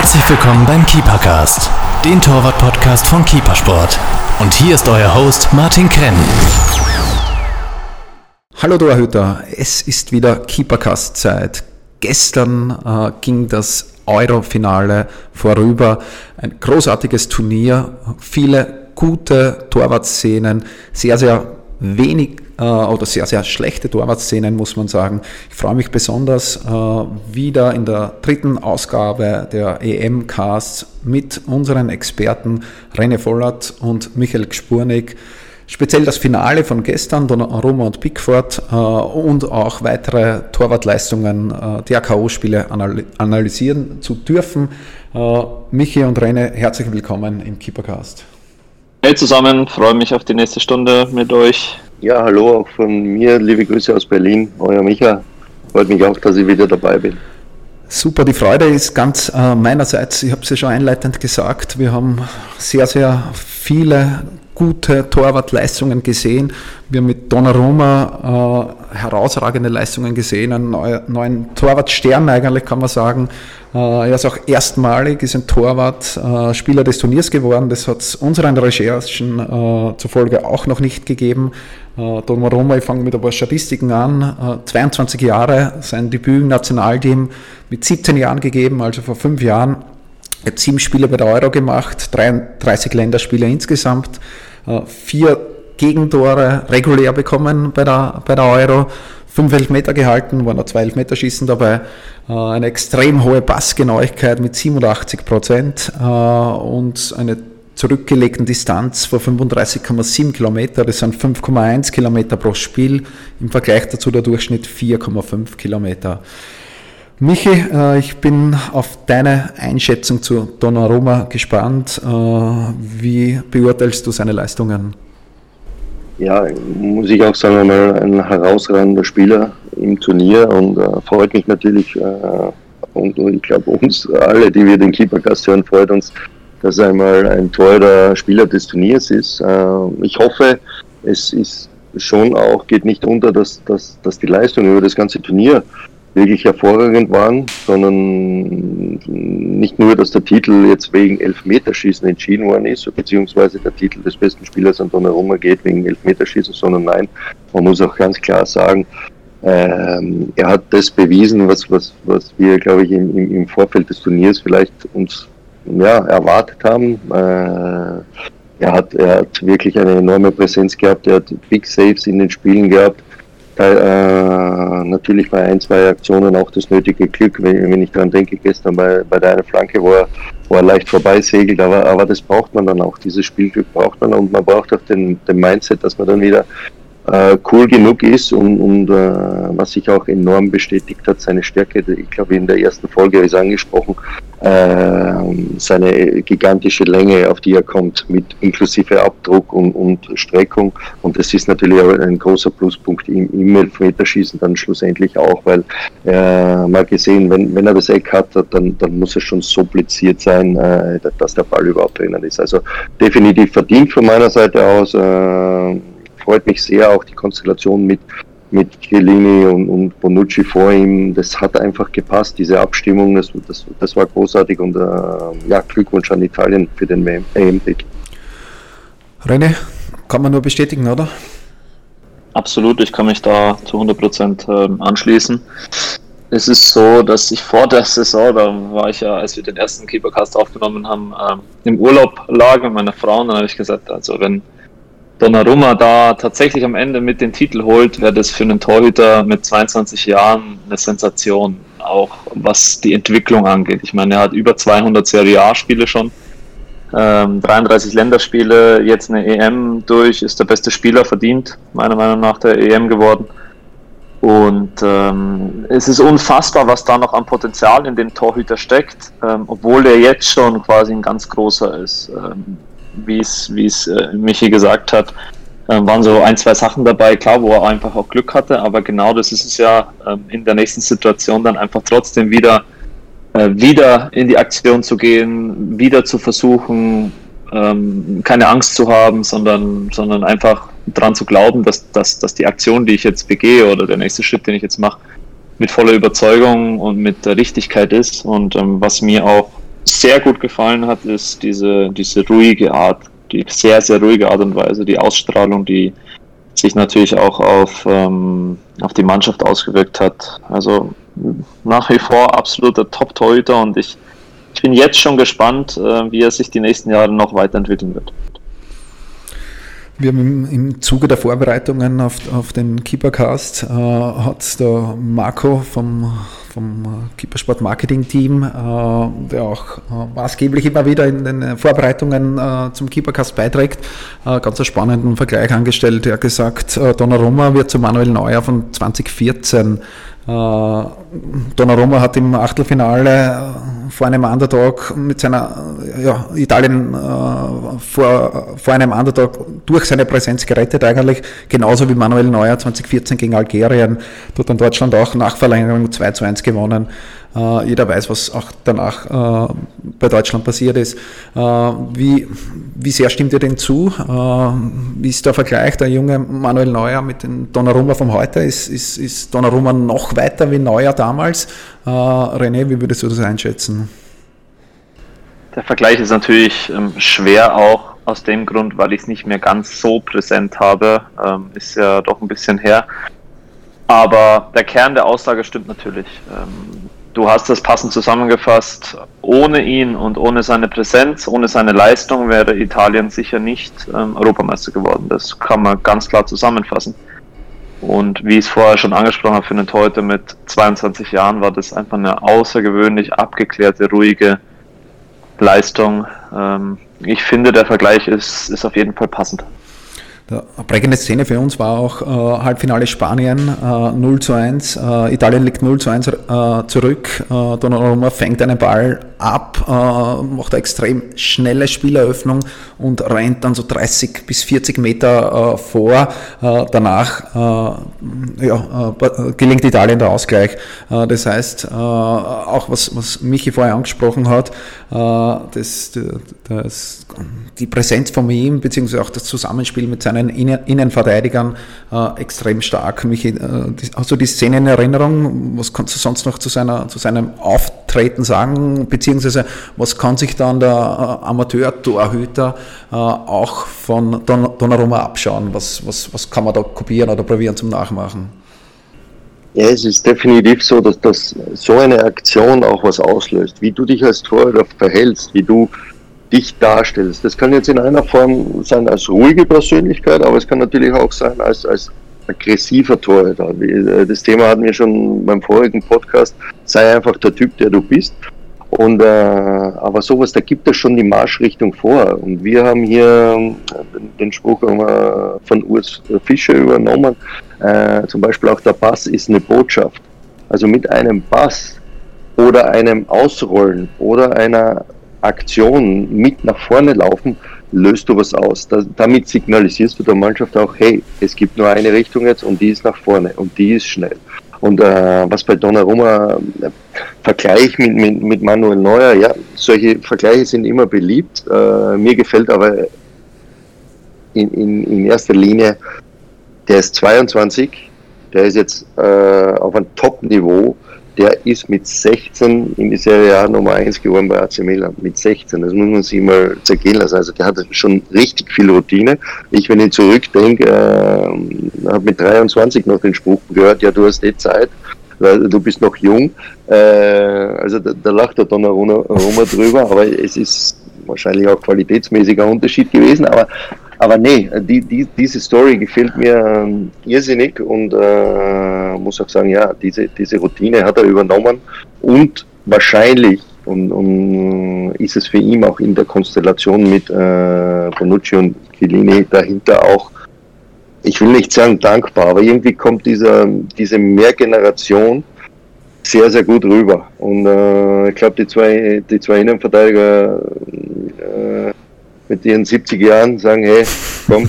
Herzlich willkommen beim Keepercast, den Torwart-Podcast von Keepersport. Und hier ist euer Host Martin Krenn. Hallo Torhüter, es ist wieder Keepercast-Zeit. Gestern äh, ging das Euro-Finale vorüber. Ein großartiges Turnier, viele gute Torwartszenen, sehr, sehr wenig äh, oder sehr, sehr schlechte Torwartszenen, muss man sagen. Ich freue mich besonders äh, wieder in der dritten Ausgabe der EM-Casts mit unseren Experten René Vollert und Michael Gspurnik speziell das Finale von gestern, Donnarumma und Pickford äh, und auch weitere Torwartleistungen äh, der K.O.-Spiele analysieren zu dürfen. Äh, Michi und Rene, herzlich willkommen im Keepercast. Hey zusammen, freue mich auf die nächste Stunde mit euch. Ja, hallo auch von mir, liebe Grüße aus Berlin, euer Micha. Freut mich auch, dass ich wieder dabei bin. Super, die Freude ist ganz äh, meinerseits, ich habe es ja schon einleitend gesagt, wir haben sehr, sehr viele gute Torwartleistungen gesehen. Wir haben mit Donnarumma äh, herausragende Leistungen gesehen, einen neuen Torwartstern eigentlich kann man sagen. Äh, er ist auch erstmalig, ist ein Torwart äh, Spieler des Turniers geworden. Das hat es unseren Recherchen äh, zufolge auch noch nicht gegeben. Äh, Donnarumma, ich fange mit ein paar Statistiken an. 22 äh, Jahre, sein Debüt im Nationalteam mit 17 Jahren gegeben, also vor fünf Jahren. Er hat sieben Spiele bei der Euro gemacht, 33 Länderspiele insgesamt. Vier Gegentore regulär bekommen bei der, bei der Euro, fünf Elfmeter gehalten, waren noch zwei Elfmeterschießen dabei, äh, eine extrem hohe Passgenauigkeit mit 87 Prozent äh, und eine zurückgelegten Distanz von 35,7 Kilometer, das sind 5,1 Kilometer pro Spiel, im Vergleich dazu der Durchschnitt 4,5 Kilometer. Michi, ich bin auf deine Einschätzung zu Donnarumma gespannt. Wie beurteilst du seine Leistungen? Ja, muss ich auch sagen, mal ein herausragender Spieler im Turnier und äh, freut mich natürlich äh, und, und, ich glaube uns alle, die wir den Keepercast hören, freut uns, dass er einmal ein teurer Spieler des Turniers ist. Äh, ich hoffe, es ist schon auch, geht nicht unter, dass, dass, dass die Leistung über das ganze Turnier wirklich hervorragend waren, sondern nicht nur, dass der Titel jetzt wegen Elfmeterschießen entschieden worden ist, beziehungsweise der Titel des besten Spielers an Donnarumma geht wegen Elfmeterschießen, sondern nein, man muss auch ganz klar sagen, ähm, er hat das bewiesen, was, was, was wir, glaube ich, im, im Vorfeld des Turniers vielleicht uns ja, erwartet haben. Äh, er, hat, er hat wirklich eine enorme Präsenz gehabt, er hat Big Saves in den Spielen gehabt äh, natürlich bei ein, zwei Aktionen auch das nötige Glück, wenn, wenn ich daran denke, gestern bei, bei der Flanke, wo er, wo er leicht vorbeisegelt, aber, aber das braucht man dann auch, dieses Spielglück braucht man und man braucht auch den, den Mindset, dass man dann wieder cool genug ist und, und äh, was sich auch enorm bestätigt hat, seine Stärke, ich glaube in der ersten Folge ist angesprochen, äh, seine gigantische Länge, auf die er kommt, mit inklusive Abdruck und, und Streckung und das ist natürlich ein großer Pluspunkt im, im Elfmeterschießen dann schlussendlich auch, weil äh, mal gesehen, wenn, wenn er das Eck hat, dann, dann muss es schon so bliziert sein, äh, dass der Ball überhaupt drinnen ist. Also definitiv verdient von meiner Seite aus. Freut mich sehr, auch die Konstellation mit, mit Chiellini und, und Bonucci vor ihm. Das hat einfach gepasst, diese Abstimmung, das, das, das war großartig und äh, ja, Glückwunsch an Italien für den EM-Titel. René, kann man nur bestätigen, oder? Absolut, ich kann mich da zu 100% ähm, anschließen. Es ist so, dass ich vor der Saison, da war ich ja, als wir den ersten Keepercast aufgenommen haben, ähm, im Urlaub lag mit meiner Frau und dann habe ich gesagt, also wenn Donnarumma da tatsächlich am Ende mit den Titel holt, wäre das für einen Torhüter mit 22 Jahren eine Sensation, auch was die Entwicklung angeht. Ich meine, er hat über 200 Serie A-Spiele schon, ähm, 33 Länderspiele, jetzt eine EM durch, ist der beste Spieler verdient, meiner Meinung nach der EM geworden. Und ähm, es ist unfassbar, was da noch an Potenzial in dem Torhüter steckt, ähm, obwohl er jetzt schon quasi ein ganz großer ist. Ähm, wie es, wie es äh, Michi gesagt hat, äh, waren so ein, zwei Sachen dabei, klar, wo er einfach auch Glück hatte, aber genau das ist es ja äh, in der nächsten Situation dann einfach trotzdem wieder, äh, wieder in die Aktion zu gehen, wieder zu versuchen, ähm, keine Angst zu haben, sondern, sondern einfach daran zu glauben, dass, dass, dass die Aktion, die ich jetzt begehe oder der nächste Schritt, den ich jetzt mache, mit voller Überzeugung und mit der Richtigkeit ist. Und ähm, was mir auch sehr gut gefallen hat, ist diese, diese ruhige Art, die sehr, sehr ruhige Art und Weise, die Ausstrahlung, die sich natürlich auch auf, ähm, auf die Mannschaft ausgewirkt hat. Also nach wie vor absoluter Top-Torhüter und ich, ich bin jetzt schon gespannt, äh, wie er sich die nächsten Jahre noch weiterentwickeln wird. Wir haben im, im Zuge der Vorbereitungen auf, auf den Keepercast äh, hat der Marco vom, vom Keepersport Marketing Team, äh, der auch äh, maßgeblich immer wieder in den Vorbereitungen äh, zum Keepercast beiträgt, äh, ganz einen spannenden Vergleich angestellt. Er hat gesagt, äh, Donnarumma wird zu Manuel Neuer von 2014 äh, Donnarumma hat im Achtelfinale äh, vor einem Underdog mit seiner ja, Italien äh, vor, vor einem Underdog durch seine Präsenz gerettet eigentlich, genauso wie Manuel Neuer 2014 gegen Algerien, dort dann Deutschland auch nach Verlängerung 2 zu 1 gewonnen. Äh, jeder weiß, was auch danach äh, bei Deutschland passiert ist. Äh, wie, wie sehr stimmt ihr denn zu? wie ist der Vergleich der junge Manuel Neuer mit dem Donnarumma von heute? Ist, ist, ist Donnarumma noch weiter wie Neuer damals? René, wie würdest du das einschätzen? Der Vergleich ist natürlich ähm, schwer auch aus dem Grund, weil ich es nicht mehr ganz so präsent habe. Ähm, ist ja doch ein bisschen her. Aber der Kern der Aussage stimmt natürlich. Ähm, du hast das passend zusammengefasst. Ohne ihn und ohne seine Präsenz, ohne seine Leistung wäre Italien sicher nicht ähm, Europameister geworden. Das kann man ganz klar zusammenfassen. Und wie ich es vorher schon angesprochen habe, für einen Torhüter mit 22 Jahren war das einfach eine außergewöhnlich abgeklärte, ruhige Leistung. Ähm, ich finde, der Vergleich ist, ist auf jeden Fall passend. Eine prägende Szene für uns war auch äh, Halbfinale Spanien, äh, 0 zu 1. Äh, Italien liegt 0 zu 1 äh, zurück. Äh, Donnarumma fängt einen Ball ab, äh, macht eine extrem schnelle Spieleröffnung und rennt dann so 30 bis 40 Meter äh, vor. Äh, danach ja, gelingt Italien der Ausgleich. Das heißt, auch was, was Michi vorher angesprochen hat, das, das, die Präsenz von ihm, beziehungsweise auch das Zusammenspiel mit seinen Innen Innenverteidigern äh, extrem stark. Michi, äh, hast du die Szene in Erinnerung? Was kannst du sonst noch zu, seiner, zu seinem Auftreten sagen? Beziehungsweise was kann sich dann der äh, Amateur-Torhüter äh, auch von Don Donnarumma abschauen? Was, was, was kann man da kopieren oder probieren zum Nachmachen? Ja, es ist definitiv so, dass, dass so eine Aktion auch was auslöst. Wie du dich als Torhüter verhältst, wie du dich darstellst. Das kann jetzt in einer Form sein als ruhige Persönlichkeit, aber es kann natürlich auch sein als, als aggressiver Torhüter. Äh, das Thema hatten wir schon beim vorigen Podcast. Sei einfach der Typ, der du bist. Und äh, aber sowas, da gibt es schon die Marschrichtung vor. Und wir haben hier äh, den Spruch von Urs Fischer übernommen. Äh, zum Beispiel auch der Pass ist eine Botschaft. Also mit einem Pass oder einem Ausrollen oder einer Aktion mit nach vorne laufen, löst du was aus. Da, damit signalisierst du der Mannschaft auch, hey, es gibt nur eine Richtung jetzt und die ist nach vorne und die ist schnell. Und äh, was bei Donnarumma äh, Vergleich mit, mit, mit Manuel Neuer, ja, solche Vergleiche sind immer beliebt. Äh, mir gefällt aber in, in, in erster Linie, der ist 22, der ist jetzt äh, auf einem Top-Niveau der ist mit 16 in die Serie A Nummer 1 geworden bei AC Milan. Mit 16, das muss man sich mal zergehen lassen. Also der hat schon richtig viel Routine. Ich, wenn ich zurückdenke, äh, habe mit 23 noch den Spruch gehört, ja, du hast eh Zeit, weil du bist noch jung. Äh, also da, da lacht der Donnarumma drüber, aber es ist wahrscheinlich auch qualitätsmäßiger Unterschied gewesen. Aber aber nee, die, die, diese Story gefällt mir ähm, irrsinnig und äh, muss auch sagen, ja, diese, diese Routine hat er übernommen und wahrscheinlich und, und ist es für ihn auch in der Konstellation mit äh, Bonucci und Chiellini dahinter auch, ich will nicht sagen dankbar, aber irgendwie kommt dieser, diese Mehrgeneration sehr, sehr gut rüber. Und äh, ich glaube, die zwei, die zwei Innenverteidiger äh, mit ihren 70 Jahren sagen, hey, komm,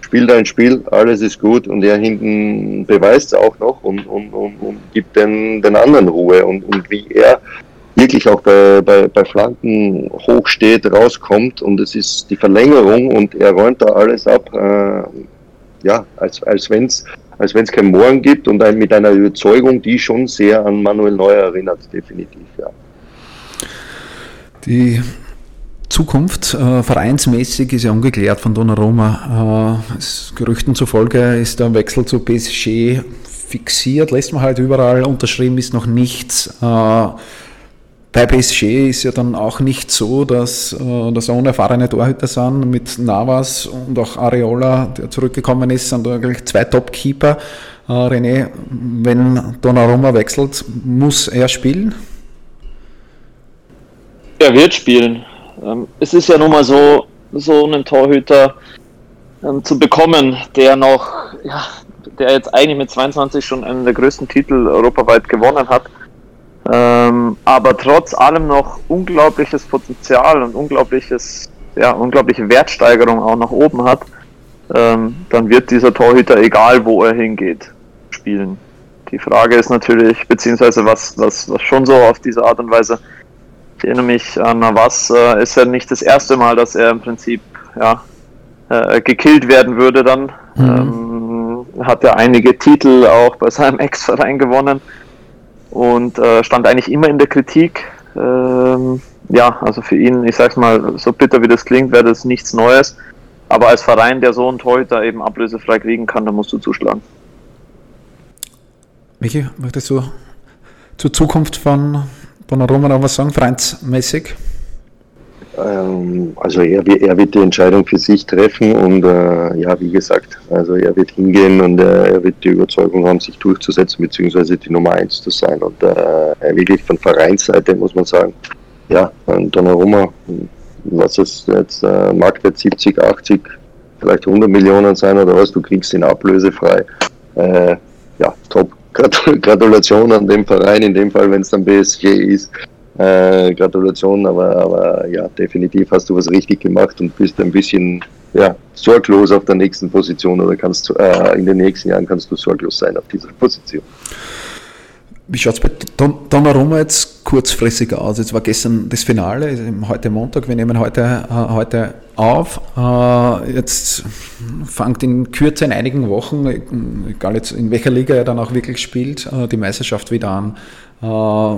spiel dein Spiel, alles ist gut. Und er hinten beweist es auch noch und, und, und, und gibt den, den anderen Ruhe. Und, und wie er wirklich auch bei, bei, bei Flanken hoch steht, rauskommt. Und es ist die Verlängerung und er räumt da alles ab, äh, ja, als, als wenn es als wenn es kein Morgen gibt und ein, mit einer Überzeugung, die schon sehr an Manuel Neuer erinnert, definitiv, ja. Die Zukunft äh, vereinsmäßig ist ja ungeklärt von Donnarumma. Äh, Gerüchten zufolge ist der Wechsel zu PSG fixiert, lässt man halt überall, unterschrieben ist noch nichts. Äh, bei PSG ist ja dann auch nicht so, dass äh, das unerfahrene Torhüter sind. Mit Navas und auch Areola, der zurückgekommen ist, sind eigentlich zwei Top-Keeper. Äh, René, wenn Donnarumma wechselt, muss er spielen? Er wird spielen. Ähm, es ist ja nun mal so, so einen Torhüter ähm, zu bekommen, der noch, ja, der jetzt eigentlich mit 22 schon einen der größten Titel europaweit gewonnen hat, ähm, aber trotz allem noch unglaubliches Potenzial und unglaubliches, ja, unglaubliche Wertsteigerung auch nach oben hat, ähm, dann wird dieser Torhüter, egal wo er hingeht, spielen. Die Frage ist natürlich, beziehungsweise was, was, was schon so auf diese Art und Weise ich erinnere mich an was, äh, ist ja nicht das erste Mal, dass er im Prinzip ja, äh, gekillt werden würde dann. Mhm. Ähm, hat ja einige Titel auch bei seinem Ex-Verein gewonnen und äh, stand eigentlich immer in der Kritik. Ähm, ja, also für ihn, ich sag's mal, so bitter wie das klingt, wäre das nichts Neues. Aber als Verein, der so einen Torhüter eben ablösefrei kriegen kann, da musst du zuschlagen. Michi, möchtest du zur Zukunft von Donnarumma noch was sagen, vereinsmäßig? Ähm, also er, er, wird die Entscheidung für sich treffen und äh, ja, wie gesagt, also er wird hingehen und äh, er wird die Überzeugung haben, sich durchzusetzen, beziehungsweise die Nummer eins zu sein. Und äh, wirklich von Vereinsseite muss man sagen, ja, Donnarumma, was es jetzt, äh, Marktwert 70, 80, vielleicht 100 Millionen sein oder was, du kriegst ihn ablösefrei. Äh, ja, top. Gratulation an dem Verein, in dem Fall, wenn es dann BSG ist. Äh, Gratulation, aber, aber ja, definitiv hast du was richtig gemacht und bist ein bisschen ja, sorglos auf der nächsten Position oder kannst äh, in den nächsten Jahren kannst du sorglos sein auf dieser Position. Wie schaut es bei Don Donnarumma jetzt kurzfristig aus? Jetzt war gestern das Finale, heute Montag, wir nehmen heute, äh, heute auf. Äh, jetzt fängt in Kürze in einigen Wochen, egal jetzt in welcher Liga er dann auch wirklich spielt, äh, die Meisterschaft wieder an. Äh,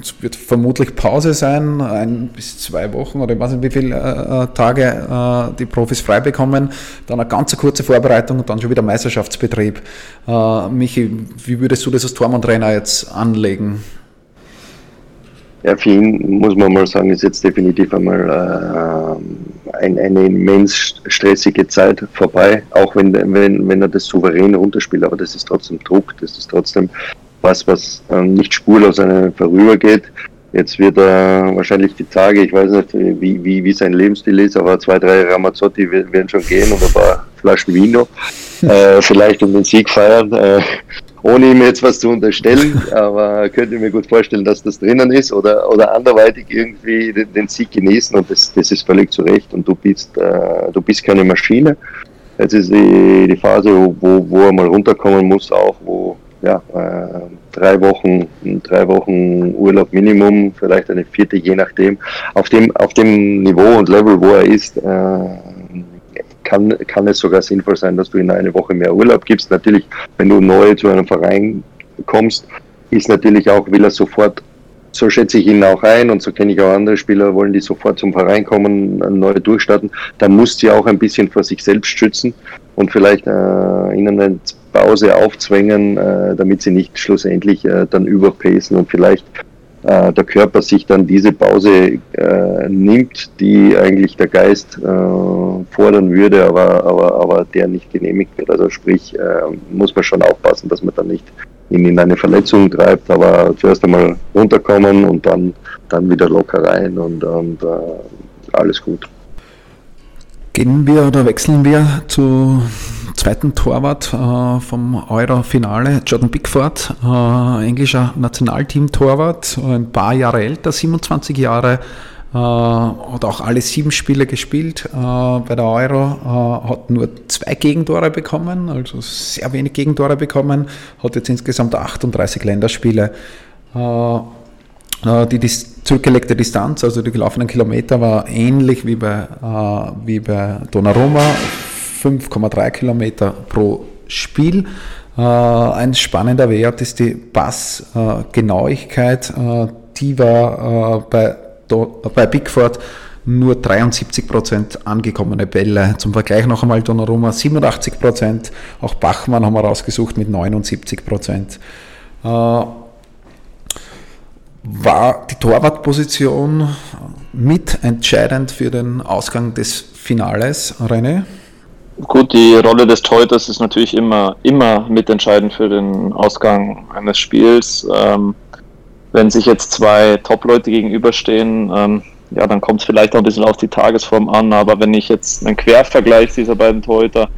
es wird vermutlich Pause sein, ein bis zwei Wochen oder ich weiß nicht, wie viele äh, Tage äh, die Profis frei bekommen. Dann eine ganz kurze Vorbereitung und dann schon wieder Meisterschaftsbetrieb. Michi, wie würdest du das als Tormann-Trainer jetzt anlegen? Ja, für ihn muss man mal sagen, ist jetzt definitiv einmal äh, ein, eine immens stressige Zeit vorbei, auch wenn, wenn, wenn er das souverän runterspielt, aber das ist trotzdem Druck, das ist trotzdem was, was ähm, nicht spurlos an einem vorübergeht. Jetzt wird er wahrscheinlich die Tage, ich weiß nicht, wie, wie, wie sein Lebensstil ist, aber zwei, drei Ramazzotti werden schon gehen und ein paar Flaschen Vino. Äh, vielleicht um den Sieg feiern. Äh, ohne ihm jetzt was zu unterstellen, aber könnte mir gut vorstellen, dass das drinnen ist oder, oder anderweitig irgendwie den, den Sieg genießen und das, das ist völlig zu Recht und du bist, äh, du bist keine Maschine. Jetzt ist die, die Phase, wo, wo er mal runterkommen muss, auch wo ja, äh, drei Wochen, drei Wochen Urlaub Minimum, vielleicht eine vierte, je nachdem. Auf dem, auf dem Niveau und Level, wo er ist, äh, kann, kann es sogar sinnvoll sein, dass du in eine Woche mehr Urlaub gibst. Natürlich, wenn du neu zu einem Verein kommst, ist natürlich auch, will er sofort, so schätze ich ihn auch ein und so kenne ich auch andere Spieler, wollen die sofort zum Verein kommen, neu durchstarten. Da muss sie auch ein bisschen vor sich selbst schützen und vielleicht äh, ihnen eine Pause aufzwängen, äh, damit sie nicht schlussendlich äh, dann überpacen und vielleicht äh, der Körper sich dann diese Pause äh, nimmt, die eigentlich der Geist äh, fordern würde, aber, aber, aber der nicht genehmigt wird. Also sprich, äh, muss man schon aufpassen, dass man dann nicht ihn in eine Verletzung treibt, aber zuerst einmal runterkommen und dann, dann wieder locker rein und, und alles gut. Gehen wir oder wechseln wir zu zweiten Torwart äh, vom Euro-Finale, Jordan Pickford, äh, englischer Nationalteam-Torwart, ein paar Jahre älter, 27 Jahre, äh, hat auch alle sieben Spiele gespielt äh, bei der Euro, äh, hat nur zwei Gegentore bekommen, also sehr wenig Gegentore bekommen, hat jetzt insgesamt 38 Länderspiele. Äh, die, die zurückgelegte Distanz, also die gelaufenen Kilometer, war ähnlich wie bei, wie bei Donnarumma, 5,3 Kilometer pro Spiel. Äh, ein spannender Wert ist die Passgenauigkeit. Äh, die war äh, bei bei Bigford nur 73 Prozent angekommene Bälle. Zum Vergleich noch einmal Donnarumma 87 Prozent, auch Bachmann haben wir rausgesucht mit 79 Prozent. War die Torwartposition mitentscheidend für den Ausgang des Finales, René? Gut, die Rolle des Torhüters ist natürlich immer, immer mitentscheidend für den Ausgang eines Spiels. Ähm, wenn sich jetzt zwei Top-Leute gegenüberstehen, ähm, ja, dann kommt es vielleicht auch ein bisschen auf die Tagesform an. Aber wenn ich jetzt einen Quervergleich dieser beiden Torhüter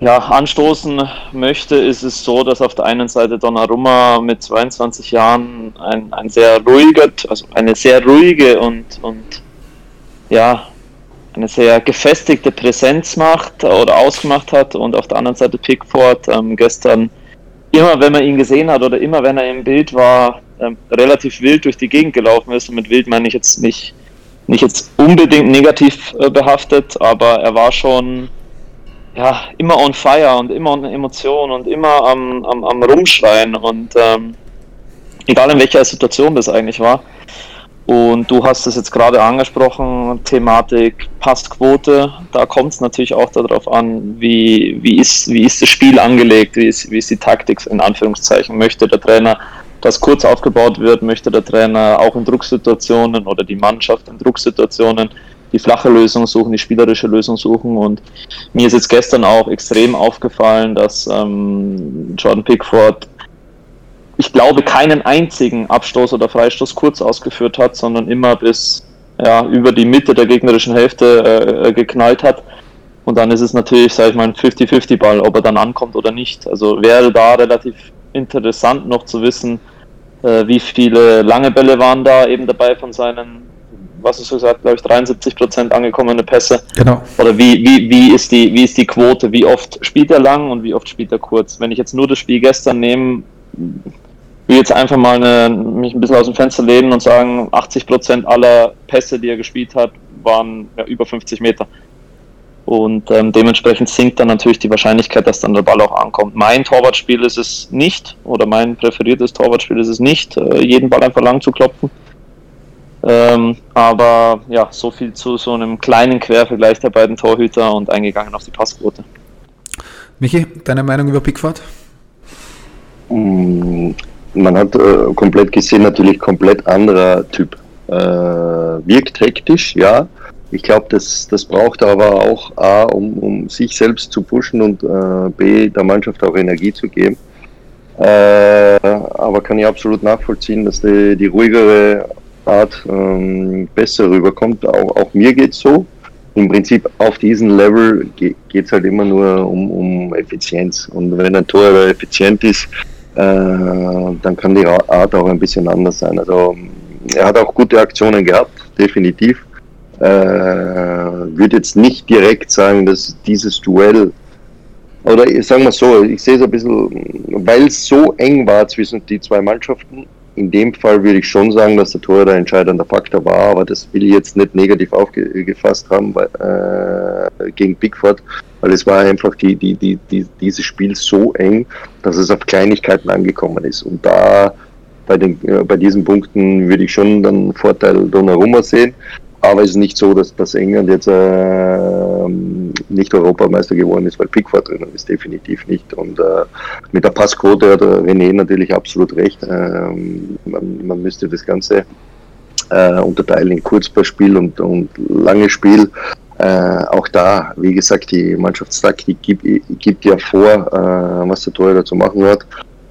ja, anstoßen möchte, ist es so, dass auf der einen Seite Donnarumma mit 22 Jahren ein, ein sehr ruhiger, also eine sehr ruhige und, und ja, eine sehr gefestigte Präsenz macht oder ausgemacht hat und auf der anderen Seite Pickford ähm, gestern immer, wenn man ihn gesehen hat oder immer, wenn er im Bild war, ähm, relativ wild durch die Gegend gelaufen ist. Und mit wild meine ich jetzt nicht, nicht jetzt unbedingt negativ äh, behaftet, aber er war schon ja, immer on fire und immer on Emotion und immer am, am, am Rumschreien und ähm, egal in welcher Situation das eigentlich war. Und du hast es jetzt gerade angesprochen, Thematik Passquote. Da kommt es natürlich auch darauf an, wie, wie, ist, wie ist das Spiel angelegt, wie ist, wie ist die Taktik in Anführungszeichen. Möchte der Trainer, dass kurz aufgebaut wird, möchte der Trainer auch in Drucksituationen oder die Mannschaft in Drucksituationen die flache Lösung suchen, die spielerische Lösung suchen. Und mir ist jetzt gestern auch extrem aufgefallen, dass ähm, Jordan Pickford ich glaube, keinen einzigen Abstoß oder Freistoß kurz ausgeführt hat, sondern immer bis ja, über die Mitte der gegnerischen Hälfte äh, geknallt hat. Und dann ist es natürlich, sage ich mal, ein 50-50-Ball, ob er dann ankommt oder nicht. Also wäre da relativ interessant noch zu wissen, äh, wie viele lange Bälle waren da eben dabei von seinen, was ist so gesagt, glaube ich, 73 Prozent angekommene Pässe. Genau. Oder wie, wie, wie, ist die, wie ist die Quote? Wie oft spielt er lang und wie oft spielt er kurz? Wenn ich jetzt nur das Spiel gestern nehme, will jetzt einfach mal eine, mich ein bisschen aus dem Fenster lehnen und sagen, 80 Prozent aller Pässe, die er gespielt hat, waren ja, über 50 Meter. Und ähm, dementsprechend sinkt dann natürlich die Wahrscheinlichkeit, dass dann der Ball auch ankommt. Mein Torwartspiel ist es nicht, oder mein präferiertes Torwartspiel ist es nicht, äh, jeden Ball einfach lang zu klopfen. Ähm, aber ja, so viel zu so einem kleinen Quervergleich der beiden Torhüter und eingegangen auf die Passquote. Michi, deine Meinung über Pickford? Man hat äh, komplett gesehen, natürlich komplett anderer Typ. Äh, wirkt hektisch, ja. Ich glaube, das, das braucht er aber auch A, um, um sich selbst zu pushen und äh, B, der Mannschaft auch Energie zu geben. Äh, aber kann ich absolut nachvollziehen, dass die, die ruhigere Art ähm, besser rüberkommt. Auch, auch mir geht's so. Im Prinzip auf diesem Level geht es halt immer nur um, um Effizienz. Und wenn ein Tor effizient ist, dann kann die Art auch ein bisschen anders sein. Also er hat auch gute Aktionen gehabt, definitiv. Äh, würde jetzt nicht direkt sagen, dass dieses Duell oder sagen wir so, ich sehe es ein bisschen, weil es so eng war zwischen die zwei Mannschaften, in dem Fall würde ich schon sagen, dass der Tor der entscheidende Faktor war, aber das will ich jetzt nicht negativ aufgefasst haben weil, äh, gegen Pickford, weil es war einfach die, die, die, die, dieses Spiel so eng, dass es auf Kleinigkeiten angekommen ist. Und da bei, den, äh, bei diesen Punkten würde ich schon den Vorteil Donnarumma sehen. Aber es ist nicht so, dass, dass England jetzt äh, nicht Europameister geworden ist, weil Pickford drinnen ist, definitiv nicht. Und äh, mit der Passquote hat René natürlich absolut recht. Ähm, man, man, müsste das Ganze äh, unterteilen in Kurzballspiel und, und langes Spiel. Äh, auch da, wie gesagt, die Mannschaftstaktik gibt, gibt ja vor, äh, was der Torhüter zu machen hat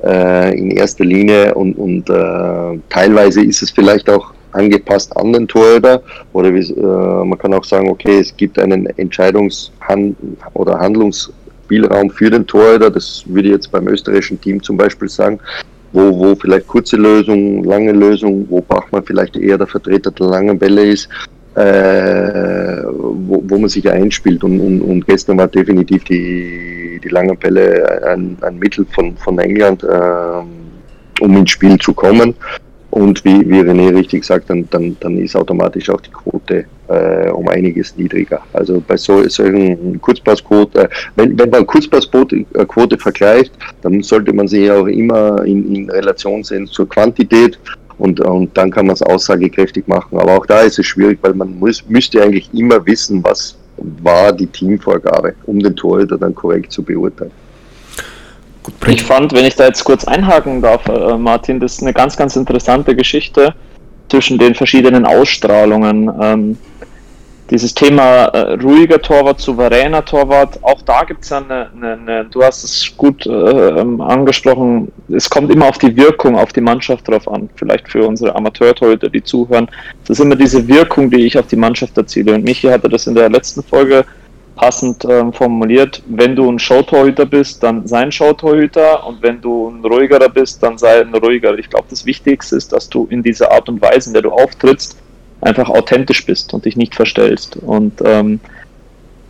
äh, in erster Linie. Und, und äh, teilweise ist es vielleicht auch angepasst an den Torhüter. Oder wie, äh, man kann auch sagen, okay, es gibt einen Entscheidungs- oder Handlungsspielraum für den Torhüter. Das würde ich jetzt beim österreichischen Team zum Beispiel sagen, wo, wo vielleicht kurze Lösung, lange Lösung, wo Bachmann vielleicht eher der Vertreter der langen Bälle ist, äh, wo, wo man sich einspielt. Und, und, und gestern war definitiv die, die langen Bälle ein, ein Mittel von, von England, äh, um ins Spiel zu kommen. Und wie, wie René richtig sagt, dann, dann, dann ist automatisch auch die Quote äh, um einiges niedriger. Also bei so, solchen Kurzpassquote, äh, wenn, wenn man Kurzpassquote äh, vergleicht, dann sollte man sie auch immer in, in Relation sehen zur Quantität. Und, und dann kann man es aussagekräftig machen. Aber auch da ist es schwierig, weil man muss, müsste eigentlich immer wissen, was war die Teamvorgabe, um den Torhüter dann korrekt zu beurteilen. Ich fand, wenn ich da jetzt kurz einhaken darf, äh, Martin, das ist eine ganz, ganz interessante Geschichte zwischen den verschiedenen Ausstrahlungen. Ähm, dieses Thema äh, ruhiger Torwart, souveräner Torwart, auch da gibt es ja eine, eine, eine, du hast es gut äh, angesprochen, es kommt immer auf die Wirkung, auf die Mannschaft drauf an. Vielleicht für unsere Amateurtorhüter, die zuhören. Das ist immer diese Wirkung, die ich auf die Mannschaft erziele. Und Michi hatte das in der letzten Folge passend ähm, formuliert. Wenn du ein Showtorhüter bist, dann sei ein Showtorhüter und wenn du ein ruhigerer bist, dann sei ein ruhiger. Ich glaube, das Wichtigste ist, dass du in dieser Art und Weise, in der du auftrittst, einfach authentisch bist und dich nicht verstellst. Und ähm,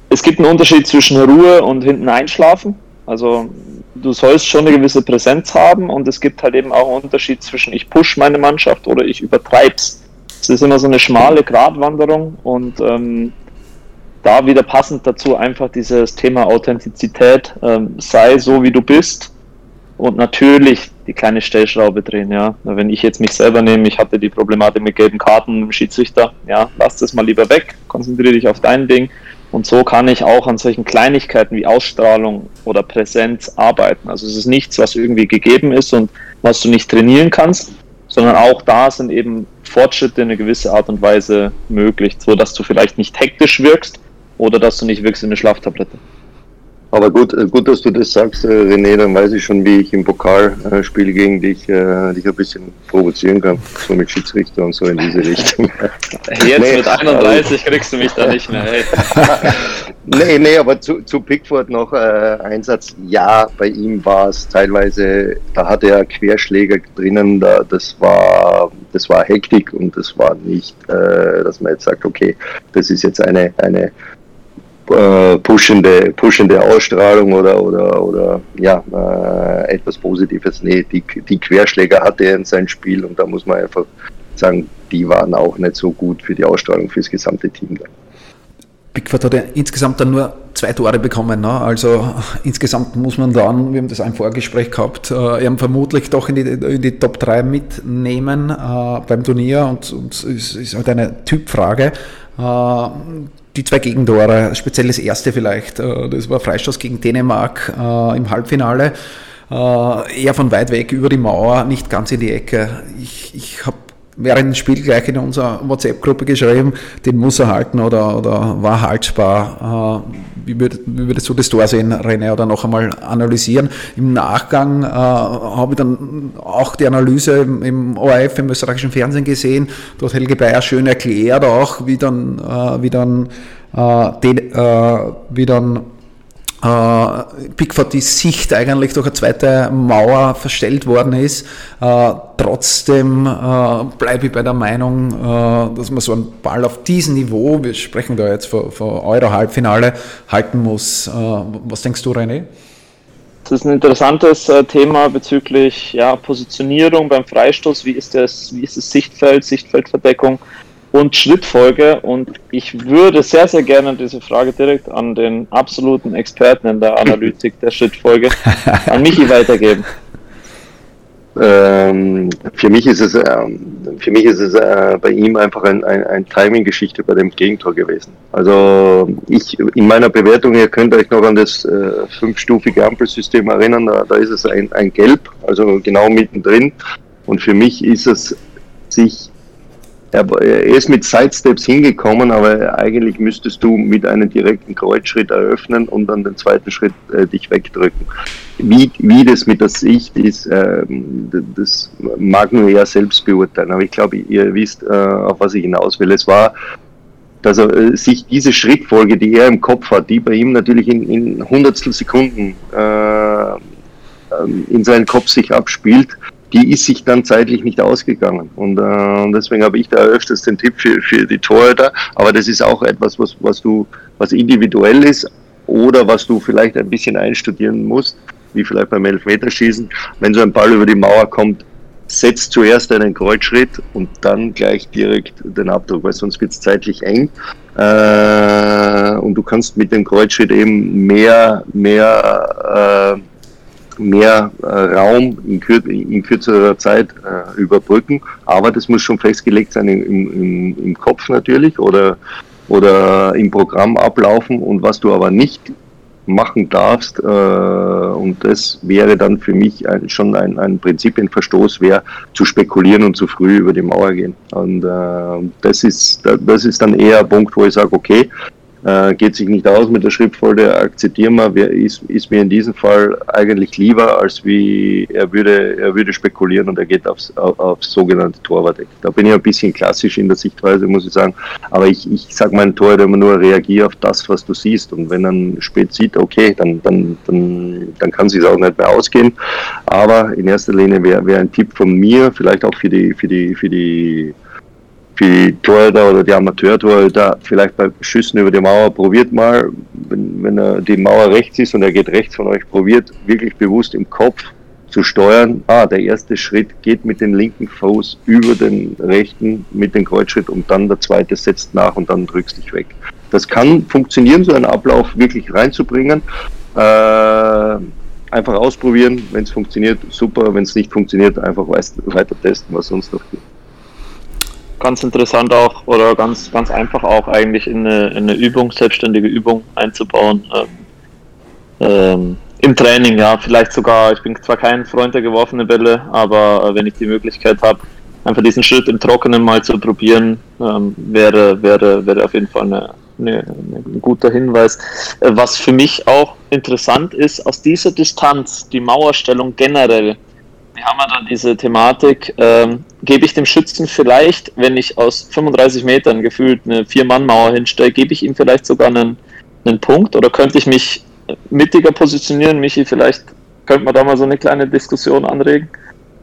es gibt einen Unterschied zwischen Ruhe und hinten einschlafen. Also du sollst schon eine gewisse Präsenz haben und es gibt halt eben auch einen Unterschied zwischen ich push meine Mannschaft oder ich übertreib's. Es ist immer so eine schmale Gratwanderung und ähm, da wieder passend dazu einfach dieses Thema Authentizität, ähm, sei so wie du bist und natürlich die kleine Stellschraube drehen, ja. Wenn ich jetzt mich selber nehme, ich hatte die Problematik mit gelben Karten im Schiedsrichter, ja, lass das mal lieber weg, konzentriere dich auf dein Ding. Und so kann ich auch an solchen Kleinigkeiten wie Ausstrahlung oder Präsenz arbeiten. Also es ist nichts, was irgendwie gegeben ist und was du nicht trainieren kannst, sondern auch da sind eben Fortschritte in eine gewisse Art und Weise möglich, so dass du vielleicht nicht hektisch wirkst oder dass du nicht wirkst in eine Schlaftablette. Aber gut, äh, gut, dass du das sagst, äh, René, dann weiß ich schon, wie ich im Pokalspiel äh, gegen dich, äh, dich ein bisschen provozieren kann. So mit Schiedsrichter und so in diese Richtung. Jetzt nee, mit 31 also, kriegst du mich da nicht mehr. Hey. nee, nee, aber zu, zu Pickford noch äh, ein Satz. Ja, bei ihm war es teilweise, da hatte er Querschläger drinnen, da, das war das war Hektik und das war nicht, äh, dass man jetzt sagt, okay, das ist jetzt eine, eine äh, pushende, pushende Ausstrahlung oder, oder, oder ja, äh, etwas Positives. Nee, die, die Querschläger hatte er in sein Spiel und da muss man einfach sagen, die waren auch nicht so gut für die Ausstrahlung fürs gesamte Team. Dann. Pickford hat ja insgesamt dann nur zwei Tore bekommen. Ne? Also insgesamt muss man dann, wir haben das im Vorgespräch gehabt, äh, eben vermutlich doch in die, in die Top 3 mitnehmen äh, beim Turnier und, es ist halt eine Typfrage. Äh, die zwei Gegentore, speziell das erste vielleicht, äh, das war Freistoß gegen Dänemark äh, im Halbfinale. Äh, eher von weit weg über die Mauer, nicht ganz in die Ecke. Ich, ich habe während dem Spiel gleich in unserer WhatsApp-Gruppe geschrieben, den muss er halten oder, oder war haltbar. Äh, wie, würd, wie würdest du das Tor sehen, René, oder noch einmal analysieren? Im Nachgang äh, habe ich dann auch die Analyse im, im ORF, im österreichischen Fernsehen gesehen. Dort Helge Bayer schön erklärt auch, wie dann, äh, wie dann, äh, den, äh, wie dann Pickford die Sicht eigentlich durch eine zweite Mauer verstellt worden ist. Äh, trotzdem äh, bleibe ich bei der Meinung, äh, dass man so einen Ball auf diesem Niveau, wir sprechen da jetzt von, von Euro-Halbfinale, halten muss. Äh, was denkst du, René? Das ist ein interessantes äh, Thema bezüglich ja, Positionierung beim Freistoß. Wie ist, das, wie ist das Sichtfeld, Sichtfeldverdeckung? Und Schrittfolge. Und ich würde sehr, sehr gerne diese Frage direkt an den absoluten Experten in der Analytik der Schrittfolge, an Michi weitergeben. Ähm, für mich ist es, äh, für mich ist es äh, bei ihm einfach ein, ein, ein Timing-Geschichte bei dem Gegentor gewesen. Also ich in meiner Bewertung, ihr könnt euch noch an das äh, fünfstufige Ampelsystem erinnern, da, da ist es ein, ein Gelb, also genau mittendrin. Und für mich ist es sich er, ist mit Sidesteps hingekommen, aber eigentlich müsstest du mit einem direkten Kreuzschritt eröffnen und dann den zweiten Schritt äh, dich wegdrücken. Wie, wie das mit der Sicht ist, äh, das mag nur er selbst beurteilen, aber ich glaube, ihr wisst, äh, auf was ich hinaus will. Es war, dass er äh, sich diese Schrittfolge, die er im Kopf hat, die bei ihm natürlich in, in Hundertstel Sekunden äh, ähm, in seinem Kopf sich abspielt, die ist sich dann zeitlich nicht ausgegangen. Und äh, deswegen habe ich da öfters den Tipp für, für die Torhüter. Aber das ist auch etwas, was, was du, was individuell ist oder was du vielleicht ein bisschen einstudieren musst, wie vielleicht beim Elfmeterschießen. Wenn so ein Ball über die Mauer kommt, setz zuerst einen Kreuzschritt und dann gleich direkt den Abdruck, weil sonst wird es zeitlich eng. Äh, und du kannst mit dem Kreuzschritt eben mehr, mehr äh, mehr äh, Raum in, kür in, kürzerer Zeit äh, überbrücken. Aber das muss schon festgelegt sein im, im, im Kopf natürlich oder, oder im Programm ablaufen. Und was du aber nicht machen darfst, äh, und das wäre dann für mich ein, schon ein, ein Prinzipienverstoß, wäre zu spekulieren und zu früh über die Mauer gehen. Und äh, das, ist, das ist dann eher ein Punkt, wo ich sage, okay, äh, geht sich nicht aus mit der Schriftfolge, akzeptieren wir, ist, ist mir in diesem Fall eigentlich lieber, als wie er würde, er würde spekulieren und er geht aufs, auf, aufs sogenannte Torwart. Da bin ich ein bisschen klassisch in der Sichtweise, muss ich sagen. Aber ich, ich sage meinen Torwart immer nur, reagiere auf das, was du siehst. Und wenn er spät sieht, okay, dann, dann, dann, dann kann es auch nicht mehr ausgehen. Aber in erster Linie wäre wär ein Tipp von mir, vielleicht auch für die, für die, für die die Torhüter oder die Amateur-Torhüter vielleicht bei Schüssen über die Mauer probiert mal, wenn, wenn er die Mauer rechts ist und er geht rechts von euch, probiert wirklich bewusst im Kopf zu steuern. Ah, der erste Schritt geht mit dem linken Fuß über den rechten mit dem Kreuzschritt und dann der zweite setzt nach und dann drückst dich weg. Das kann funktionieren, so einen Ablauf wirklich reinzubringen. Äh, einfach ausprobieren, wenn es funktioniert, super. Wenn es nicht funktioniert, einfach weiter testen, was sonst noch gibt ganz interessant auch oder ganz, ganz einfach auch eigentlich in eine, in eine Übung, selbstständige Übung einzubauen. Ähm, ähm, Im Training, ja, vielleicht sogar, ich bin zwar kein Freund der geworfenen Bälle, aber äh, wenn ich die Möglichkeit habe, einfach diesen Schritt im Trockenen mal zu probieren, ähm, wäre, wäre, wäre auf jeden Fall eine, eine, ein guter Hinweis. Äh, was für mich auch interessant ist, aus dieser Distanz, die Mauerstellung generell, wir haben ja dann diese Thematik, ähm, gebe ich dem Schützen vielleicht, wenn ich aus 35 Metern gefühlt eine Vier-Mann-Mauer hinstelle, gebe ich ihm vielleicht sogar einen, einen Punkt oder könnte ich mich mittiger positionieren? Michi, vielleicht könnte man da mal so eine kleine Diskussion anregen.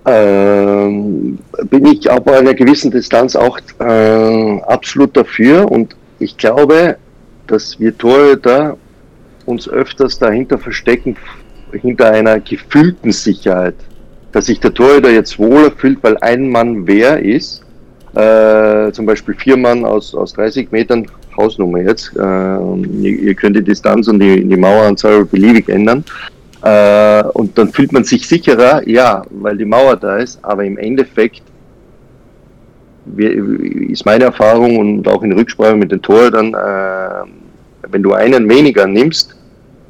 Ähm, bin ich aber einer gewissen Distanz auch äh, absolut dafür und ich glaube, dass wir Torhüter uns öfters dahinter verstecken, hinter einer gefühlten Sicherheit dass sich der Torhüter jetzt wohler fühlt, weil ein Mann wer ist, äh, zum Beispiel vier Mann aus, aus 30 Metern, Hausnummer jetzt, äh, ihr, ihr, könnt die Distanz und die, die Maueranzahl beliebig ändern. Äh, und dann fühlt man sich sicherer, ja, weil die Mauer da ist, aber im Endeffekt ist meine Erfahrung und auch in Rücksprache mit den Torhütern, äh, wenn du einen weniger nimmst,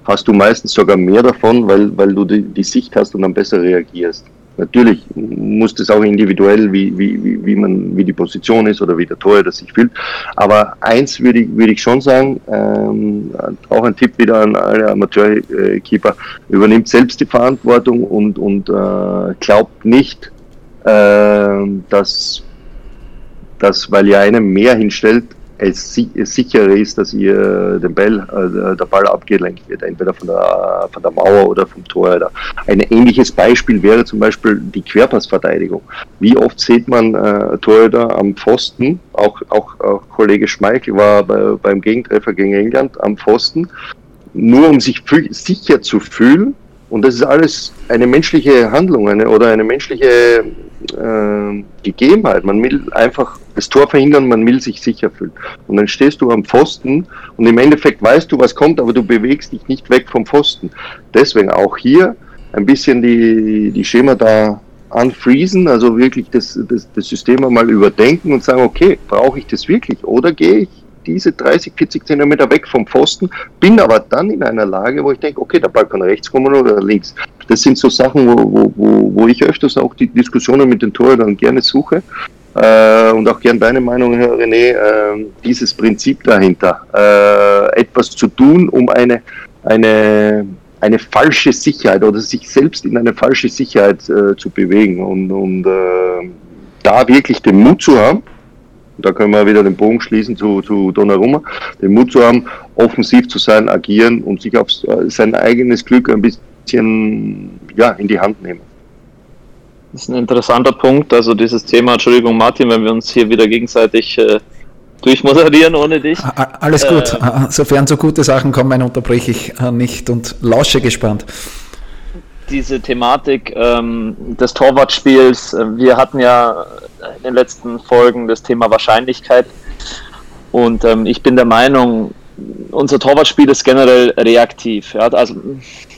hast du meistens sogar mehr davon, weil, weil du die, die Sicht hast und dann besser reagierst. Natürlich muss das auch individuell, wie, wie, wie, man, wie die Position ist oder wie der Torhüter sich fühlt. Aber eins würde ich, würde ich schon sagen, ähm, auch ein Tipp wieder an alle Amateurkeeper, übernimmt selbst die Verantwortung und, und äh, glaubt nicht, äh, dass, dass weil ihr einen mehr hinstellt, es, sicherer ist, dass ihr den Ball, äh, der Ball abgelenkt wird, entweder von der, von der Mauer oder vom Tor. Ein ähnliches Beispiel wäre zum Beispiel die Querpassverteidigung. Wie oft sieht man äh, Torhüter am Pfosten, auch, auch, auch Kollege Schmeichel war bei, beim Gegentreffer gegen England am Pfosten, nur um sich sicher zu fühlen, und das ist alles eine menschliche Handlung eine, oder eine menschliche äh, Gegebenheit. Man will einfach das Tor verhindern, man will sich sicher fühlen. Und dann stehst du am Pfosten und im Endeffekt weißt du, was kommt, aber du bewegst dich nicht weg vom Pfosten. Deswegen auch hier ein bisschen die, die Schema da unfreezen, also wirklich das, das, das System einmal überdenken und sagen, okay, brauche ich das wirklich oder gehe ich diese 30, 40 Zentimeter weg vom Pfosten, bin aber dann in einer Lage, wo ich denke, okay, der Ball kann rechts kommen oder links. Das sind so Sachen, wo, wo, wo ich öfters auch die Diskussionen mit den Torhütern gerne suche. Äh, und auch gern deine Meinung, Herr René, äh, dieses Prinzip dahinter, äh, etwas zu tun, um eine, eine, eine falsche Sicherheit oder sich selbst in eine falsche Sicherheit äh, zu bewegen und, und äh, da wirklich den Mut zu haben, und da können wir wieder den Bogen schließen zu, zu Donnarumma, den Mut zu haben, offensiv zu sein, agieren und sich auf äh, sein eigenes Glück ein bisschen ja, in die Hand nehmen. Das ist ein interessanter Punkt. Also dieses Thema, Entschuldigung Martin, wenn wir uns hier wieder gegenseitig äh, durchmoderieren ohne dich. Alles gut. Äh, Sofern so gute Sachen kommen, unterbreche ich äh, nicht und lausche gespannt diese Thematik ähm, des Torwartspiels. Äh, wir hatten ja in den letzten Folgen das Thema Wahrscheinlichkeit. Und ähm, ich bin der Meinung, unser Torwartspiel ist generell reaktiv. Ja? Also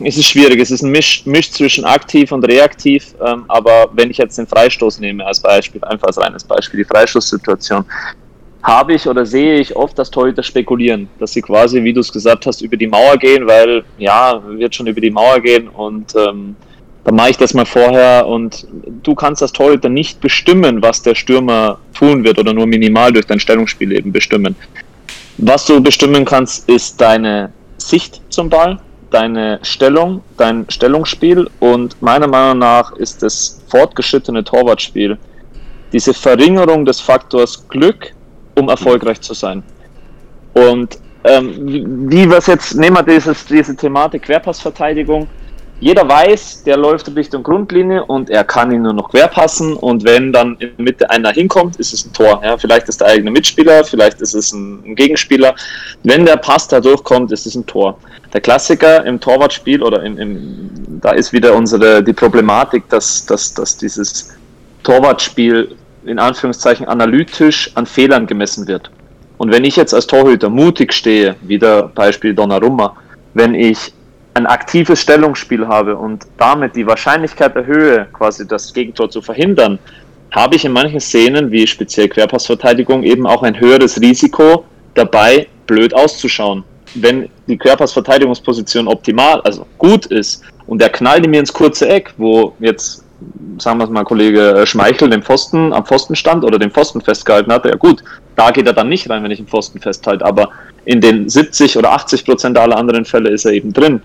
es ist schwierig, es ist ein Misch, Misch zwischen aktiv und reaktiv, ähm, aber wenn ich jetzt den Freistoß nehme als Beispiel, einfach als reines Beispiel, die Freistoßsituation, habe ich oder sehe ich oft, dass Torhüter spekulieren, dass sie quasi, wie du es gesagt hast, über die Mauer gehen, weil ja, wird schon über die Mauer gehen und ähm, dann mache ich das mal vorher und du kannst als Torhüter nicht bestimmen, was der Stürmer tun wird oder nur minimal durch dein Stellungsspiel eben bestimmen. Was du bestimmen kannst, ist deine Sicht zum Ball, deine Stellung, dein Stellungsspiel und meiner Meinung nach ist das fortgeschrittene Torwartspiel diese Verringerung des Faktors Glück, um erfolgreich zu sein. Und ähm, wie, wie es jetzt, nehmen wir dieses, diese Thematik Querpassverteidigung, jeder weiß, der läuft Richtung Grundlinie und er kann ihn nur noch querpassen und wenn dann in der Mitte einer hinkommt, ist es ein Tor. Ja, vielleicht ist der eigene Mitspieler, vielleicht ist es ein, ein Gegenspieler. Wenn der Pass da durchkommt, ist es ein Tor. Der Klassiker im Torwartspiel oder im, im, da ist wieder unsere die Problematik, dass, dass, dass dieses Torwartspiel in Anführungszeichen analytisch an Fehlern gemessen wird. Und wenn ich jetzt als Torhüter mutig stehe, wieder Beispiel Donnarumma, wenn ich ein aktives Stellungsspiel habe und damit die Wahrscheinlichkeit erhöhe, quasi das Gegentor zu verhindern, habe ich in manchen Szenen, wie speziell Querpassverteidigung, eben auch ein höheres Risiko dabei, blöd auszuschauen. Wenn die Querpassverteidigungsposition optimal, also gut ist, und der knallt mir ins kurze Eck, wo jetzt, sagen wir es mal, Kollege Schmeichel den Pfosten am Pfosten stand oder den Pfosten festgehalten hatte, ja gut, da geht er dann nicht rein, wenn ich den Pfosten festhalte, aber in den 70 oder 80 Prozent aller anderen Fälle ist er eben drin.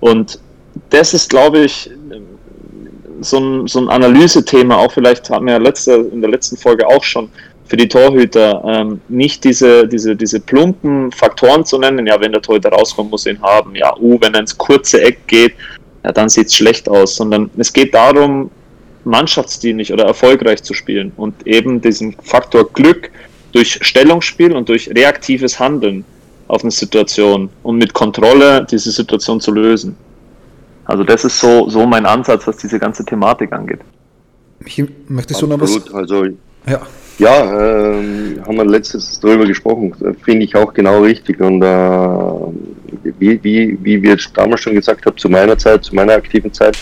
Und das ist, glaube ich, so ein, so ein Analysethema, auch vielleicht hatten wir ja letzte, in der letzten Folge auch schon für die Torhüter, ähm, nicht diese, diese, diese plumpen Faktoren zu nennen, ja, wenn der Torhüter rauskommt, muss ihn haben, ja, uh, wenn er ins kurze Eck geht, ja, dann sieht es schlecht aus, sondern es geht darum, mannschaftsdienlich oder erfolgreich zu spielen und eben diesen Faktor Glück durch Stellungsspiel und durch reaktives Handeln auf eine Situation und mit Kontrolle diese Situation zu lösen. Also das ist so, so mein Ansatz, was diese ganze Thematik angeht. Ich, möchtest du noch was? Also, ja, ja ähm, haben wir letztes darüber gesprochen, finde ich auch genau richtig. Und äh, wie, wie, wie wir damals schon gesagt haben, zu meiner Zeit, zu meiner aktiven Zeit,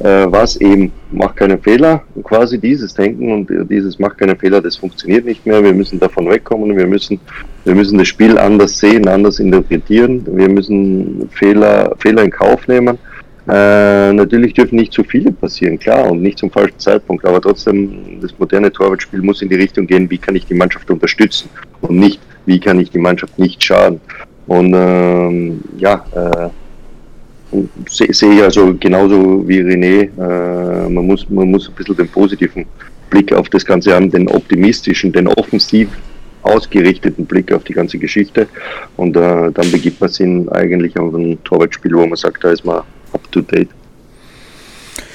äh, was eben, macht keine Fehler, quasi dieses Denken und dieses macht keine Fehler, das funktioniert nicht mehr. Wir müssen davon wegkommen, wir müssen, wir müssen das Spiel anders sehen, anders interpretieren, wir müssen Fehler, Fehler in Kauf nehmen. Äh, natürlich dürfen nicht zu viele passieren, klar, und nicht zum falschen Zeitpunkt, aber trotzdem, das moderne Torwartspiel muss in die Richtung gehen, wie kann ich die Mannschaft unterstützen und nicht, wie kann ich die Mannschaft nicht schaden. Und ähm, ja, äh, sehe seh ich also genauso wie René, äh, man, muss, man muss ein bisschen den positiven Blick auf das Ganze haben, den optimistischen, den offensiv ausgerichteten Blick auf die ganze Geschichte. Und äh, dann begibt man sich eigentlich auf ein Torwartspiel, wo man sagt, da ist man up to date.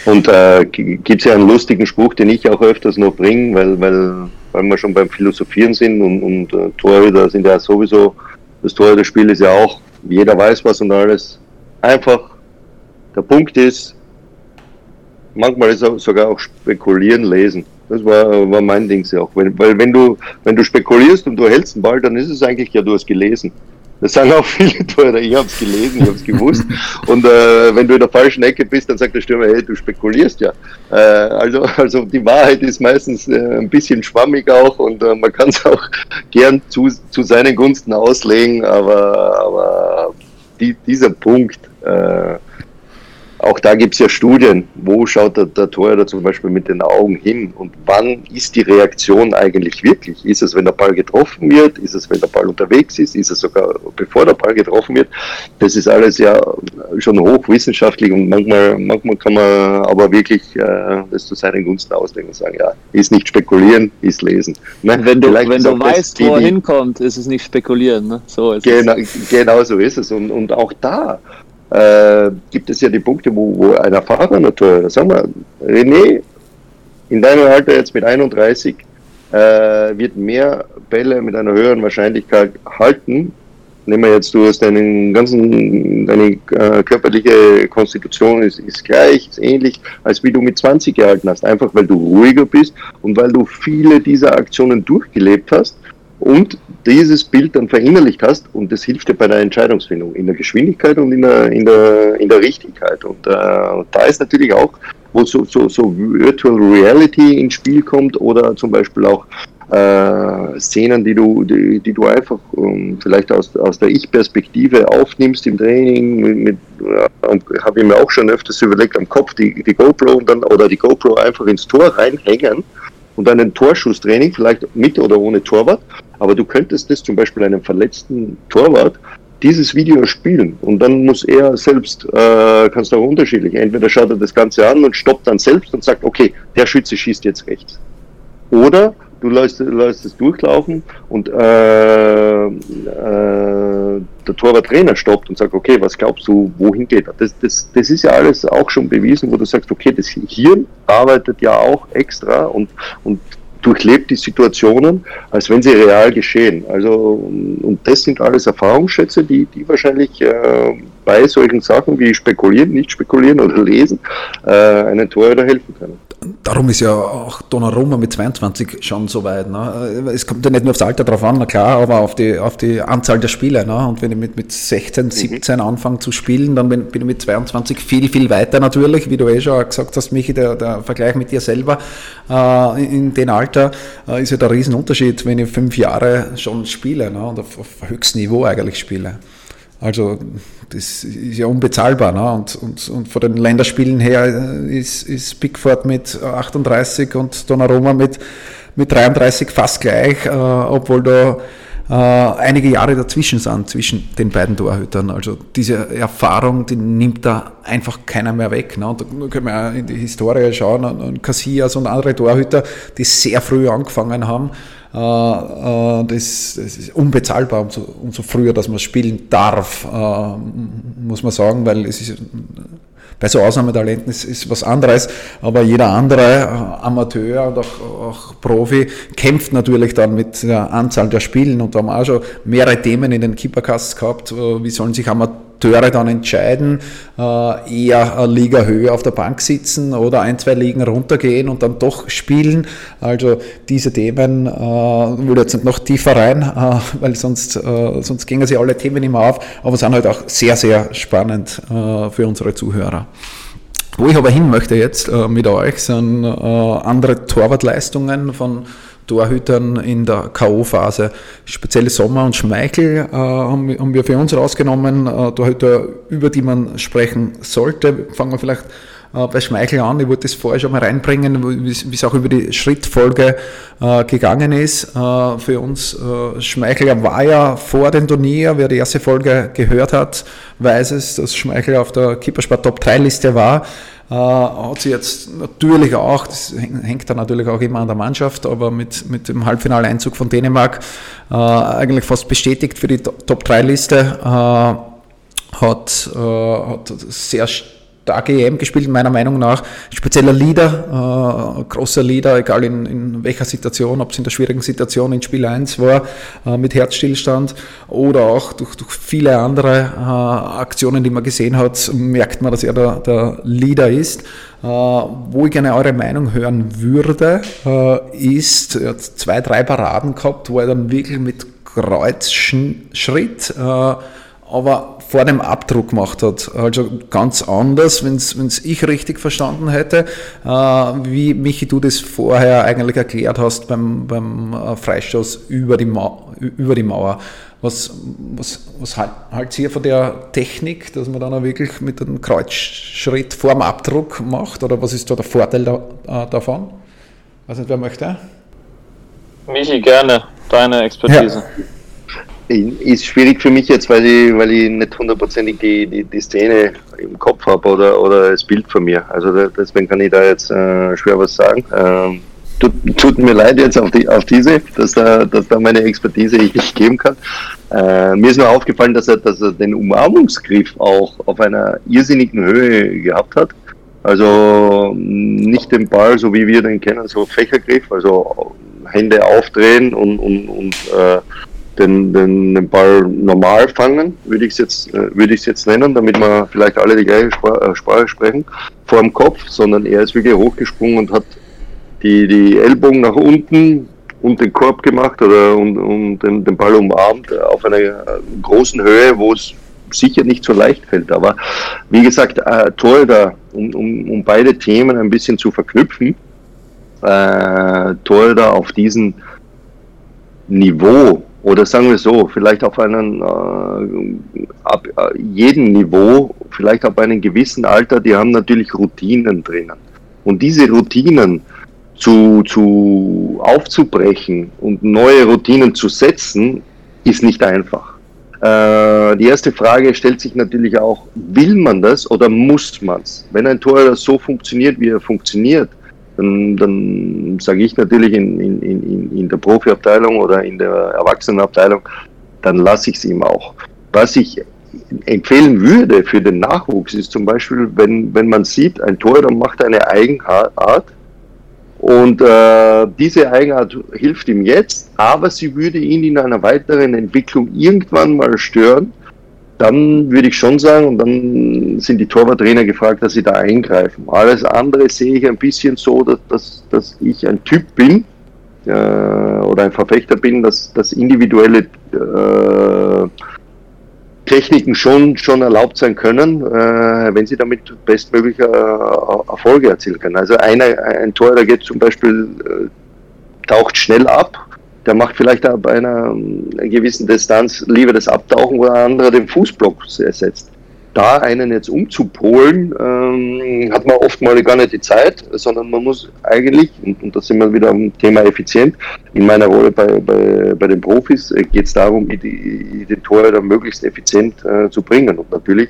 Und äh, gibt es ja einen lustigen Spruch, den ich auch öfters noch bringe, weil, weil, weil wir schon beim Philosophieren sind und, und äh, Torhüter sind ja sowieso, das Torhüterspiel ist ja auch, jeder weiß was und alles einfach, der Punkt ist, manchmal ist auch sogar auch spekulieren lesen. Das war, war mein Ding auch. Weil, weil wenn du, wenn du spekulierst und du hältst den Ball, dann ist es eigentlich ja, du hast gelesen. Das sagen auch viele Tore, ich habe es gelesen, ich habe es gewusst. Und äh, wenn du in der falschen Ecke bist, dann sagt der Stürmer, hey, du spekulierst ja. Äh, also, also die Wahrheit ist meistens äh, ein bisschen schwammig auch und äh, man kann es auch gern zu, zu seinen Gunsten auslegen, aber, aber die, dieser Punkt, äh, auch da gibt es ja Studien, wo schaut der, der Torhüter zum Beispiel mit den Augen hin und wann ist die Reaktion eigentlich wirklich? Ist es, wenn der Ball getroffen wird? Ist es, wenn der Ball unterwegs ist? Ist es sogar, bevor der Ball getroffen wird? Das ist alles ja schon hochwissenschaftlich und manchmal, manchmal kann man aber wirklich äh, das zu seinen Gunsten auslegen und sagen, ja, ist nicht spekulieren, ist lesen. Ne? Wenn du, wenn du weißt, wo er hinkommt, ist es nicht spekulieren. Ne? So ist genau, es. genau so ist es. Und, und auch da äh, gibt es ja die Punkte, wo, wo ein erfahrener Torhüter, sagen wir, René, in deinem Alter jetzt mit 31, äh, wird mehr Bälle mit einer höheren Wahrscheinlichkeit halten. Nehmen wir jetzt, du hast deinen ganzen, deine äh, körperliche Konstitution ist, ist gleich, ist ähnlich, als wie du mit 20 gehalten hast. Einfach weil du ruhiger bist und weil du viele dieser Aktionen durchgelebt hast und dieses Bild dann verinnerlicht hast und das hilft dir bei der Entscheidungsfindung in der Geschwindigkeit und in der, in der, in der Richtigkeit. Und äh, da ist natürlich auch, wo so, so, so Virtual Reality ins Spiel kommt oder zum Beispiel auch äh, Szenen, die du, die, die du einfach um, vielleicht aus, aus der Ich-Perspektive aufnimmst im Training. Mit, mit, äh, Habe ich mir auch schon öfters überlegt, am Kopf die, die GoPro und dann, oder die GoPro einfach ins Tor reinhängen und dann ein Torschusstraining, vielleicht mit oder ohne Torwart. Aber du könntest das zum Beispiel einem verletzten Torwart dieses Video spielen und dann muss er selbst, äh, kannst du auch unterschiedlich, entweder schaut er das Ganze an und stoppt dann selbst und sagt, okay, der Schütze schießt jetzt rechts. Oder du lässt, lässt es durchlaufen und äh, äh, der Torwarttrainer stoppt und sagt, okay, was glaubst du, wohin geht er? Das, das, das ist ja alles auch schon bewiesen, wo du sagst, okay, das Hirn arbeitet ja auch extra und, und durchlebt die Situationen, als wenn sie real geschehen. Also, und das sind alles Erfahrungsschätze, die, die wahrscheinlich äh, bei solchen Sachen wie spekulieren, nicht spekulieren oder lesen, äh, einen Torhüter helfen können. Darum ist ja auch Donnarumma mit 22 schon so weit. Ne? Es kommt ja nicht nur aufs Alter drauf an, na klar, aber auf die, auf die Anzahl der Spiele. Ne? Und wenn ich mit, mit 16, 17 mhm. anfange zu spielen, dann bin, bin, ich mit 22 viel, viel weiter natürlich, wie du eh schon gesagt hast, Michi, der, der Vergleich mit dir selber äh, in dem Alter äh, ist ja der Riesenunterschied, wenn ich fünf Jahre schon spiele ne? und auf, auf höchstem Niveau eigentlich spiele. Also das ist ja unbezahlbar. Ne? Und, und, und von den Länderspielen her ist, ist Pickford mit 38 und Donnarumma mit, mit 33 fast gleich, äh, obwohl da äh, einige Jahre dazwischen sind, zwischen den beiden Torhütern. Also diese Erfahrung, die nimmt da einfach keiner mehr weg. Ne? Und da können wir in die Historie schauen, an Casillas und andere Torhüter, die sehr früh angefangen haben. Äh, äh, das, das, ist unbezahlbar, umso, umso früher, dass man spielen darf, äh, muss man sagen, weil es ist bei so Ausnahmetalenten ist, ist was anderes, aber jeder andere Amateur und auch, auch, Profi kämpft natürlich dann mit der Anzahl der Spielen und da haben wir auch schon mehrere Themen in den Keepercasts gehabt, wie sollen sich Amateure Akteure dann entscheiden, äh, eher Liga höher auf der Bank sitzen oder ein, zwei Ligen runtergehen und dann doch spielen. Also diese Themen, äh, würde jetzt noch tiefer rein, äh, weil sonst, sonst gingen sie alle Themen immer auf, aber sind halt auch sehr, sehr spannend für unsere Zuhörer. Wo ich aber hin möchte jetzt mit euch, sind andere Torwartleistungen von Torhütern in der K.O.-Phase. Spezielle Sommer und Schmeichel äh, haben, wir für uns rausgenommen, äh, Torhüter, über die man sprechen sollte. Fangen wir vielleicht äh, bei Schmeichel an. Ich wollte das vorher schon mal reinbringen, wie es auch über die Schrittfolge äh, gegangen ist. Äh, für uns äh, Schmeichel war ja vor dem Turnier, wer die erste Folge gehört hat, weiß es, dass Schmeichel auf der Keepersport Top 3 Liste war. Äh, hat sie jetzt natürlich auch, das hängt dann natürlich auch immer an der Mannschaft, aber mit, mit dem Halbfinaleinzug von Dänemark äh, eigentlich fast bestätigt für die Top-3-Liste. Äh, hat, hat sehr starke EM gespielt, meiner Meinung nach. Spezieller Leader, äh, großer Leader, egal in, in welcher Situation, ob es in der schwierigen Situation in Spiel 1 war, äh, mit Herzstillstand oder auch durch, durch viele andere äh, Aktionen, die man gesehen hat, merkt man, dass er der, der Leader ist. Äh, wo ich gerne eure Meinung hören würde, äh, ist, er hat zwei, drei Paraden gehabt, wo er dann wirklich mit Kreuzschritt äh, aber vor dem Abdruck gemacht hat. Also ganz anders, wenn es ich richtig verstanden hätte, äh, wie Michi, du das vorher eigentlich erklärt hast beim, beim äh, Freistoß über die, Mau über die Mauer. Was, was, was halt, ihr von der Technik, dass man dann auch wirklich mit einem Kreuzschritt vor dem Abdruck macht? Oder was ist da der Vorteil da, äh, davon? Weiß nicht, wer möchte? Michi, gerne. Deine Expertise. Ja. Ist schwierig für mich jetzt, weil ich, weil ich nicht hundertprozentig die, die, die Szene im Kopf habe oder, oder das Bild von mir. Also deswegen kann ich da jetzt äh, schwer was sagen. Ähm, tut, tut, mir leid jetzt auf, die, auf diese, dass da, dass da meine Expertise ich nicht geben kann. Äh, mir ist nur aufgefallen, dass er, dass er den Umarmungsgriff auch auf einer irrsinnigen Höhe gehabt hat. Also nicht den Ball, so wie wir den kennen, so Fächergriff, also Hände aufdrehen und, und, und äh, den, den, den Ball normal fangen, würde ich es jetzt, äh, würde jetzt nennen, damit wir vielleicht alle die gleiche äh, Sprache sprechen, vor dem Kopf, sondern er ist wirklich hochgesprungen und hat die, die Ellbogen nach unten und den Korb gemacht oder und, und den, den Ball umarmt auf einer äh, großen Höhe, wo es sicher nicht so leicht fällt. Aber wie gesagt, äh, Torhüter, um, um, um beide Themen ein bisschen zu verknüpfen, äh, Torhüter auf diesem Niveau oder sagen wir so, vielleicht auf einem äh, ab äh, jedem Niveau, vielleicht ab einem gewissen Alter, die haben natürlich Routinen drinnen. Und diese Routinen, zu, zu aufzubrechen und neue Routinen zu setzen, ist nicht einfach. Äh, die erste Frage stellt sich natürlich auch, will man das oder muss man es? Wenn ein Tor so funktioniert, wie er funktioniert, dann, dann sage ich natürlich in, in, in, in der Profiabteilung oder in der Erwachsenenabteilung, dann lasse ich es ihm auch. Was ich empfehlen würde für den Nachwuchs ist zum Beispiel, wenn, wenn man sieht, ein Tor macht eine Eigenart, und äh, diese Eigenart hilft ihm jetzt, aber sie würde ihn in einer weiteren Entwicklung irgendwann mal stören. Dann würde ich schon sagen, und dann sind die Torwarttrainer gefragt, dass sie da eingreifen. Alles andere sehe ich ein bisschen so, dass, dass, dass ich ein Typ bin äh, oder ein Verfechter bin, dass, dass individuelle äh, Techniken schon, schon erlaubt sein können, äh, wenn sie damit bestmögliche äh, Erfolge erzielen können. Also einer, ein Tor, der geht zum Beispiel, äh, taucht schnell ab, der macht vielleicht bei einer, einer gewissen Distanz lieber das Abtauchen, wo der andere den Fußblock ersetzt da einen jetzt umzupolen, ähm, hat man oftmals gar nicht die Zeit, sondern man muss eigentlich, und, und da sind wir wieder am Thema effizient, in meiner Rolle bei, bei, bei den Profis äh, geht es darum, die, die Tore dann möglichst effizient äh, zu bringen. Und natürlich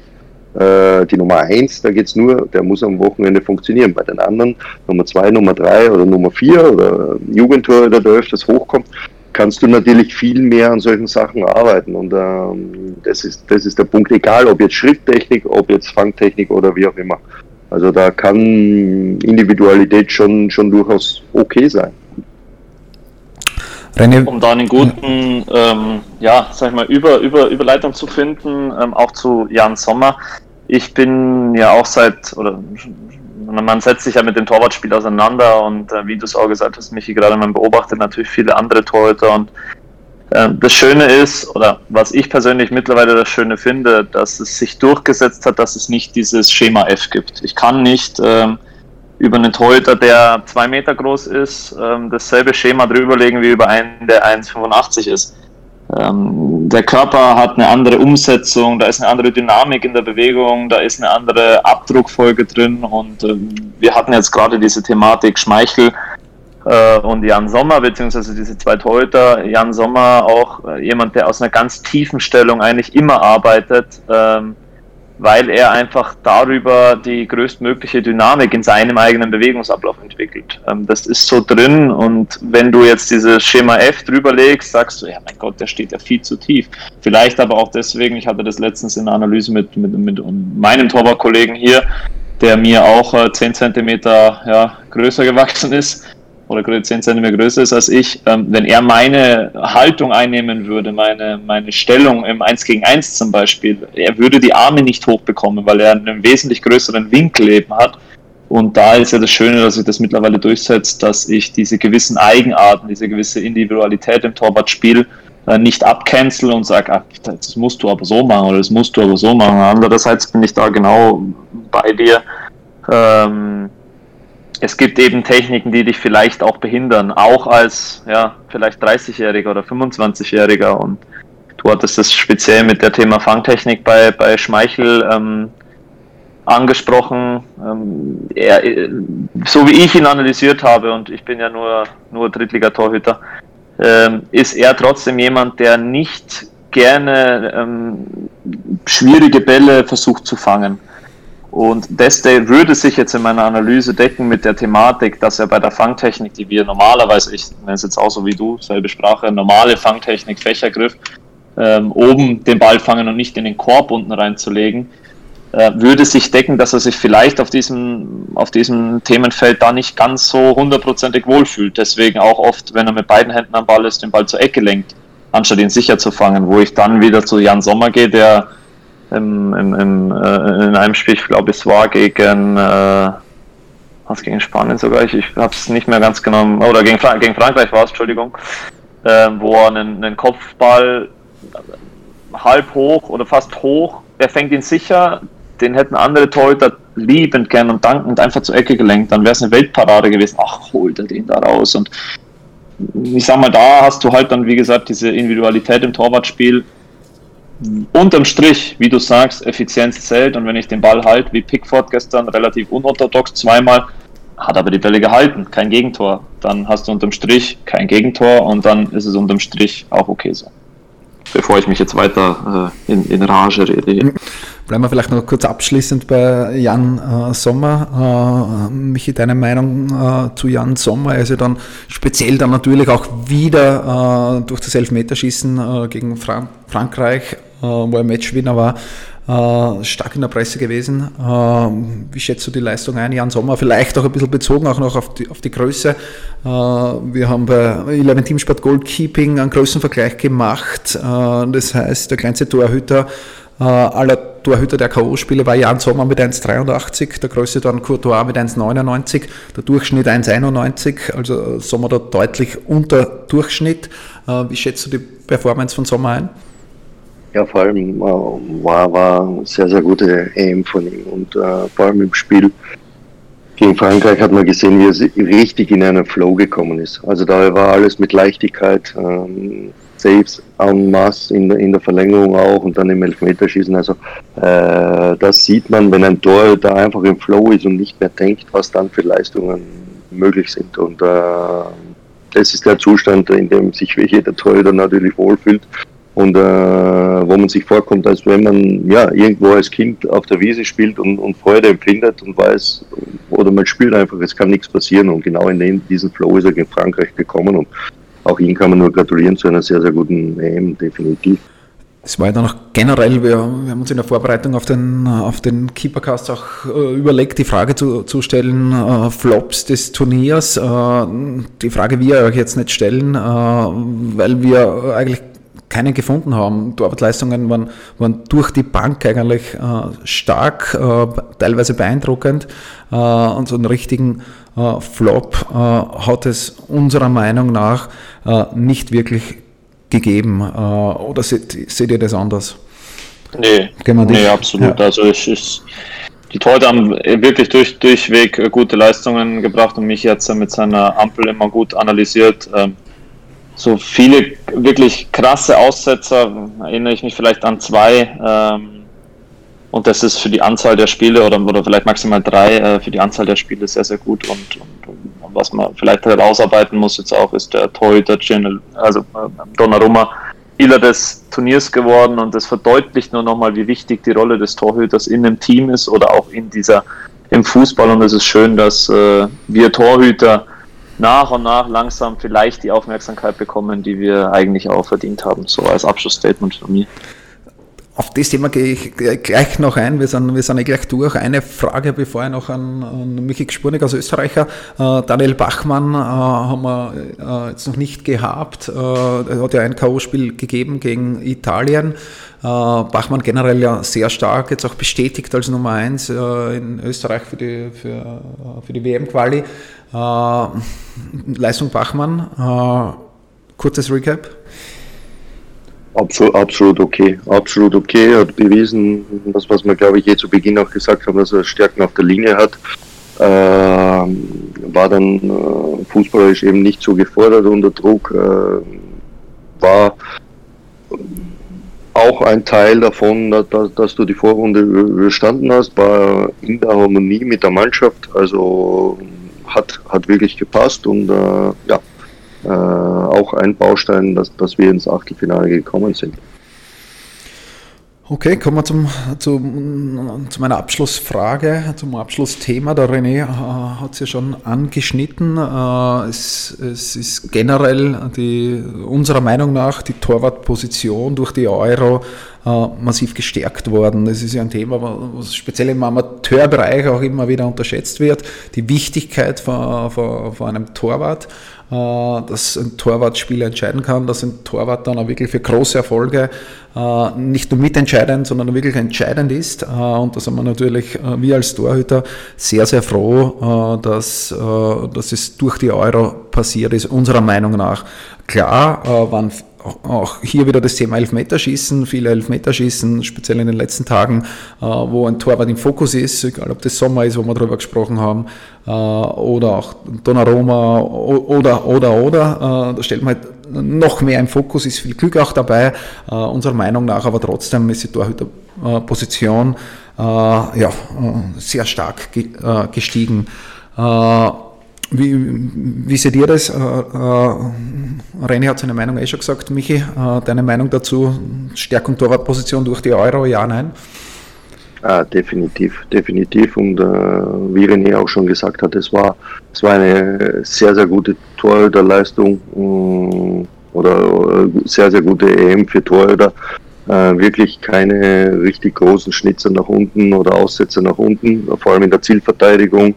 äh, die Nummer eins, da geht es nur, der muss am Wochenende funktionieren. Bei den anderen, Nummer zwei, Nummer drei oder Nummer vier oder Jugendtor, der öfters hochkommt, kannst du natürlich viel mehr an solchen Sachen arbeiten. Und ähm, das, ist, das ist der Punkt, egal ob jetzt Schrifttechnik, ob jetzt Fangtechnik oder wie auch immer. Also da kann Individualität schon, schon durchaus okay sein. René, um da einen guten, ähm, ja, sag ich mal, Über, Über, Überleitung zu finden, ähm, auch zu Jan Sommer. Ich bin ja auch seit, oder man setzt sich ja mit dem Torwartspiel auseinander und äh, wie du es auch gesagt hast, Michi, gerade man beobachtet natürlich viele andere Torhüter und äh, das Schöne ist, oder was ich persönlich mittlerweile das Schöne finde, dass es sich durchgesetzt hat, dass es nicht dieses Schema F gibt. Ich kann nicht ähm, über einen Torhüter, der zwei Meter groß ist, ähm, dasselbe Schema drüberlegen wie über einen, der 1,85 ist. Ähm, der Körper hat eine andere Umsetzung, da ist eine andere Dynamik in der Bewegung, da ist eine andere Abdruckfolge drin und ähm, wir hatten jetzt gerade diese Thematik Schmeichel äh, und Jan Sommer, beziehungsweise diese zwei Torhüter, Jan Sommer auch äh, jemand, der aus einer ganz tiefen Stellung eigentlich immer arbeitet, ähm, weil er einfach darüber die größtmögliche Dynamik in seinem eigenen Bewegungsablauf entwickelt. Ähm, das ist so drin und wenn du jetzt dieses Schema F drüber legst, sagst du, ja mein Gott, der steht ja viel zu tief. Vielleicht aber auch deswegen, ich hatte das letztens in der Analyse mit, mit, mit meinem Torwartkollegen hier, der mir auch äh, 10 Zentimeter ja, größer gewachsen ist, oder 10 cm größer ist als ich, ähm, wenn er meine Haltung einnehmen würde, meine, meine Stellung im 1 gegen 1 zum Beispiel, er würde die Arme nicht hochbekommen, weil er einen wesentlich größeren Winkel eben hat. Und da ist ja das Schöne, dass sich das mittlerweile durchsetzt, dass ich diese gewissen Eigenarten, diese gewisse Individualität im Torwartspiel äh, nicht abcancel und sage, ah, das musst du aber so machen oder das musst du aber so machen. Andererseits bin ich da genau bei dir. Ähm, es gibt eben Techniken, die dich vielleicht auch behindern, auch als ja, vielleicht 30-Jähriger oder 25-Jähriger. Und du hattest das speziell mit der Thema Fangtechnik bei, bei Schmeichel ähm, angesprochen. Ähm, er, so wie ich ihn analysiert habe, und ich bin ja nur, nur Drittligatorhüter, ähm, ist er trotzdem jemand, der nicht gerne ähm, schwierige Bälle versucht zu fangen. Und das würde sich jetzt in meiner Analyse decken mit der Thematik, dass er bei der Fangtechnik, die wir normalerweise, ich nenne es jetzt auch so wie du, selbe Sprache, normale Fangtechnik, Fächergriff, ähm, oben den Ball fangen und nicht in den Korb unten reinzulegen, äh, würde sich decken, dass er sich vielleicht auf diesem, auf diesem Themenfeld da nicht ganz so hundertprozentig wohlfühlt. Deswegen auch oft, wenn er mit beiden Händen am Ball ist, den Ball zur Ecke lenkt, anstatt ihn sicher zu fangen, wo ich dann wieder zu Jan Sommer gehe, der im, im, im, äh, in einem Spiel, ich glaube, es war gegen, äh, was gegen Spanien sogar, ich, ich habe es nicht mehr ganz genommen, oder gegen, gegen Frankreich war es, Entschuldigung, äh, wo er einen, einen Kopfball halb hoch oder fast hoch, er fängt ihn sicher, den hätten andere Torhüter liebend gern und dankend einfach zur Ecke gelenkt, dann wäre es eine Weltparade gewesen. Ach, holt er den da raus. Und ich sag mal, da hast du halt dann, wie gesagt, diese Individualität im Torwartspiel. Unterm Strich, wie du sagst, Effizienz zählt und wenn ich den Ball halt, wie Pickford gestern, relativ unorthodox zweimal, hat aber die Bälle gehalten, kein Gegentor. Dann hast du unterm Strich kein Gegentor und dann ist es unterm Strich auch okay so bevor ich mich jetzt weiter äh, in, in Rage rede. Bleiben wir vielleicht noch kurz abschließend bei Jan äh, Sommer. Äh, Michi, deine Meinung äh, zu Jan Sommer? Er ist ja dann speziell dann natürlich auch wieder äh, durch das Elfmeterschießen äh, gegen Fran Frankreich, äh, wo er Matchwinner war, äh, stark in der Presse gewesen. Äh, wie schätzt du die Leistung ein, Jan Sommer? Vielleicht auch ein bisschen bezogen auch noch auf die, auf die Größe. Äh, wir haben bei 11 Teamsport Goalkeeping einen Größenvergleich gemacht. das heißt, der kleinste Torhüter aller Torhüter der K.O.-Spiele war Jan Sommer mit 1,83, der größte dann Courtois mit 1,99, der Durchschnitt 1,91, also Sommer da deutlich unter Durchschnitt. Wie schätzt du die Performance von Sommer ein? Ja, vor allem äh, war, war sehr, sehr gute EM von ihm und äh, vor allem im Spiel gegen Frankreich hat man gesehen, wie er richtig in einen Flow gekommen ist. Also da war alles mit Leichtigkeit, ähm, Saves en masse in der, in der Verlängerung auch und dann im Elfmeterschießen. Also äh, das sieht man, wenn ein Tor da einfach im Flow ist und nicht mehr denkt, was dann für Leistungen möglich sind. Und äh, das ist der Zustand, in dem sich jeder Torhüter natürlich wohlfühlt und äh, wo man sich vorkommt, als wenn man ja irgendwo als Kind auf der Wiese spielt und, und Freude empfindet und weiß, oder man spielt einfach, es kann nichts passieren und genau in den, diesen Flow ist er in Frankreich gekommen und auch ihn kann man nur gratulieren zu einer sehr, sehr guten EM, definitiv. Es war ja dann auch generell, wir, wir, haben uns in der Vorbereitung auf den, auf den Keepercast auch äh, überlegt, die Frage zu, zu stellen, äh, Flops des Turniers. Äh, die Frage wir euch jetzt nicht stellen, äh, weil wir eigentlich keine gefunden haben. Torwartleistungen waren, waren durch die Bank eigentlich äh, stark, äh, teilweise beeindruckend äh, und so einen richtigen äh, Flop äh, hat es unserer Meinung nach äh, nicht wirklich gegeben. oder seht, seht, ihr das anders? Nee, nee absolut. Ja. Also ich, ich die Torhüter haben wirklich durch, durchweg gute Leistungen gebracht und mich jetzt mit seiner Ampel immer gut analysiert. Ähm, so viele wirklich krasse Aussetzer, erinnere ich mich vielleicht an zwei. Ähm, und das ist für die Anzahl der Spiele oder, oder vielleicht maximal drei äh, für die Anzahl der Spiele sehr, sehr gut. Und, und, und was man vielleicht herausarbeiten muss jetzt auch, ist der Torhüter, also äh, Donnarumma, Spieler des Turniers geworden. Und das verdeutlicht nur nochmal, wie wichtig die Rolle des Torhüters in einem Team ist oder auch in dieser, im Fußball. Und es ist schön, dass äh, wir Torhüter nach und nach langsam vielleicht die Aufmerksamkeit bekommen, die wir eigentlich auch verdient haben. So als Abschlussstatement von mir. Auf das Thema gehe ich gleich noch ein. Wir sind, wir sind gleich durch. Eine Frage, bevor ich noch an, an Michi Spurnik als Österreicher. Äh, Daniel Bachmann äh, haben wir äh, jetzt noch nicht gehabt. Äh, er hat ja ein K.O.-Spiel gegeben gegen Italien. Äh, Bachmann generell ja sehr stark, jetzt auch bestätigt als Nummer 1 äh, in Österreich für die, für, für die WM-Quali. Leistung Bachmann, kurzes Recap. Absolut, absolut okay, absolut okay. Er hat bewiesen, das was wir glaube ich je zu Beginn auch gesagt haben, dass er Stärken auf der Linie hat. Äh, war dann äh, fußballerisch eben nicht so gefordert unter Druck. Äh, war auch ein Teil davon, dass, dass, du die Vorrunde überstanden hast, war in der Harmonie mit der Mannschaft. Also hat, hat wirklich gepasst und äh, ja, äh, auch ein Baustein, dass, dass wir ins Achtelfinale gekommen sind. Okay, kommen wir zum, zum, zu meiner Abschlussfrage, zum Abschlussthema. Der René äh, hat es ja schon angeschnitten. Äh, es, es, ist generell die, unserer Meinung nach die Torwartposition durch die Euro äh, massiv gestärkt worden. Das ist ja ein Thema, was speziell im Amateurbereich auch immer wieder unterschätzt wird. Die Wichtigkeit von, von, von einem Torwart. Äh, dass ein Torwart Spiele entscheiden kann, dass ein Torwart dann auch wirklich für große Erfolge äh, nicht nur mitentscheidend, sondern wirklich entscheidend ist. Äh, und da sind wir natürlich, wir als Torhüter, sehr, sehr froh, dass, dass es durch die Euro passiert ist, unserer Meinung nach. Klar waren auch hier wieder das Thema Elfmeterschießen, viele Elfmeterschießen, speziell in den letzten Tagen, äh, wo ein Torwart im Fokus ist, egal ob das Sommer ist, wo wir darüber gesprochen haben, äh, oder auch Donnarumma oder, oder, oder. Äh, da stellt man halt noch mehr im Fokus, ist viel Glück auch dabei, unserer Meinung nach, aber trotzdem ist die Torhüterposition ja, sehr stark gestiegen. Wie, wie seht ihr das? Äh, äh, René hat seine Meinung eh schon gesagt. Michi, äh, deine Meinung dazu? Stärkung Torwartposition durch die Euro, ja, nein? Ah, definitiv, definitiv. Und wie René auch schon gesagt hat, es war, es war eine sehr, sehr gute Torhüterleistung äh, oder sehr, sehr gute EM für Torhüter. Wirklich keine richtig großen Schnitzer nach unten oder Aussätze nach unten, vor allem in der Zielverteidigung.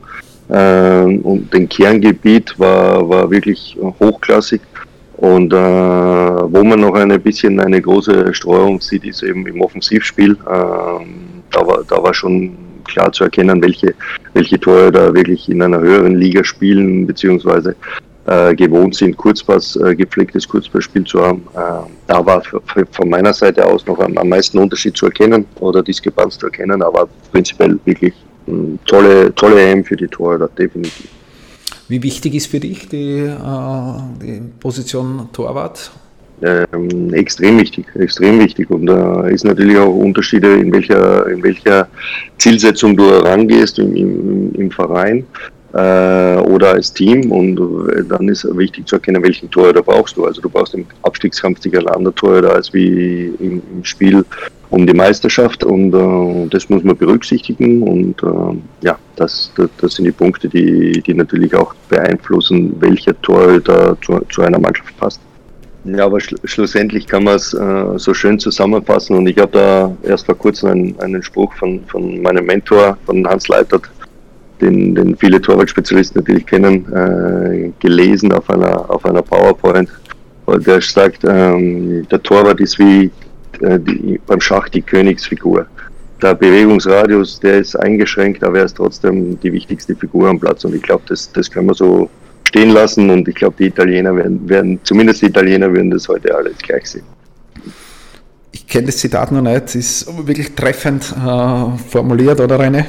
Ähm, und den Kerngebiet war, war wirklich hochklassig. Und äh, wo man noch ein bisschen eine große Streuung sieht, ist eben im Offensivspiel. Ähm, da, war, da war schon klar zu erkennen, welche, welche Tore da wirklich in einer höheren Liga spielen, beziehungsweise äh, gewohnt sind, Kurzpass, äh, gepflegtes Kurzpassspiel zu haben. Äh, da war von meiner Seite aus noch am, am meisten Unterschied zu erkennen oder Diskrepanz zu erkennen, aber prinzipiell wirklich tolle, tolle EM für die Torhüter, definitiv. Wie wichtig ist für dich die, äh, die Position Torwart? Ähm, extrem wichtig, extrem wichtig. Und da äh, ist natürlich auch Unterschiede, in welcher, in welcher Zielsetzung du herangehst im, im, im Verein äh, oder als Team. Und äh, dann ist wichtig zu erkennen, welchen Torhüter brauchst du. Also du brauchst im Abstiegskampf sicher einen anderen Torhüter als wie im, im Spiel um die Meisterschaft und äh, das muss man berücksichtigen und äh, ja, das, das, das, sind die Punkte, die, die natürlich auch beeinflussen, welcher Torhüter zu, zu einer Mannschaft passt. Ja, aber schl schlussendlich kann man es äh, so schön zusammenfassen und ich habe da erst vor kurzem einen, einen Spruch von, von meinem Mentor, von Hans Leitert, den, den viele Torwartspezialisten natürlich kennen, äh, gelesen auf einer, auf einer PowerPoint, der sagt, ähm, der Torwart ist wie die, beim Schach die Königsfigur. Der Bewegungsradius, der ist eingeschränkt, aber er ist trotzdem die wichtigste Figur am Platz und ich glaube, das, das können wir so stehen lassen und ich glaube, die Italiener werden, werden, zumindest die Italiener würden das heute alles gleich sehen. Ich kenne das Zitat noch nicht, ist wirklich treffend äh, formuliert, oder René?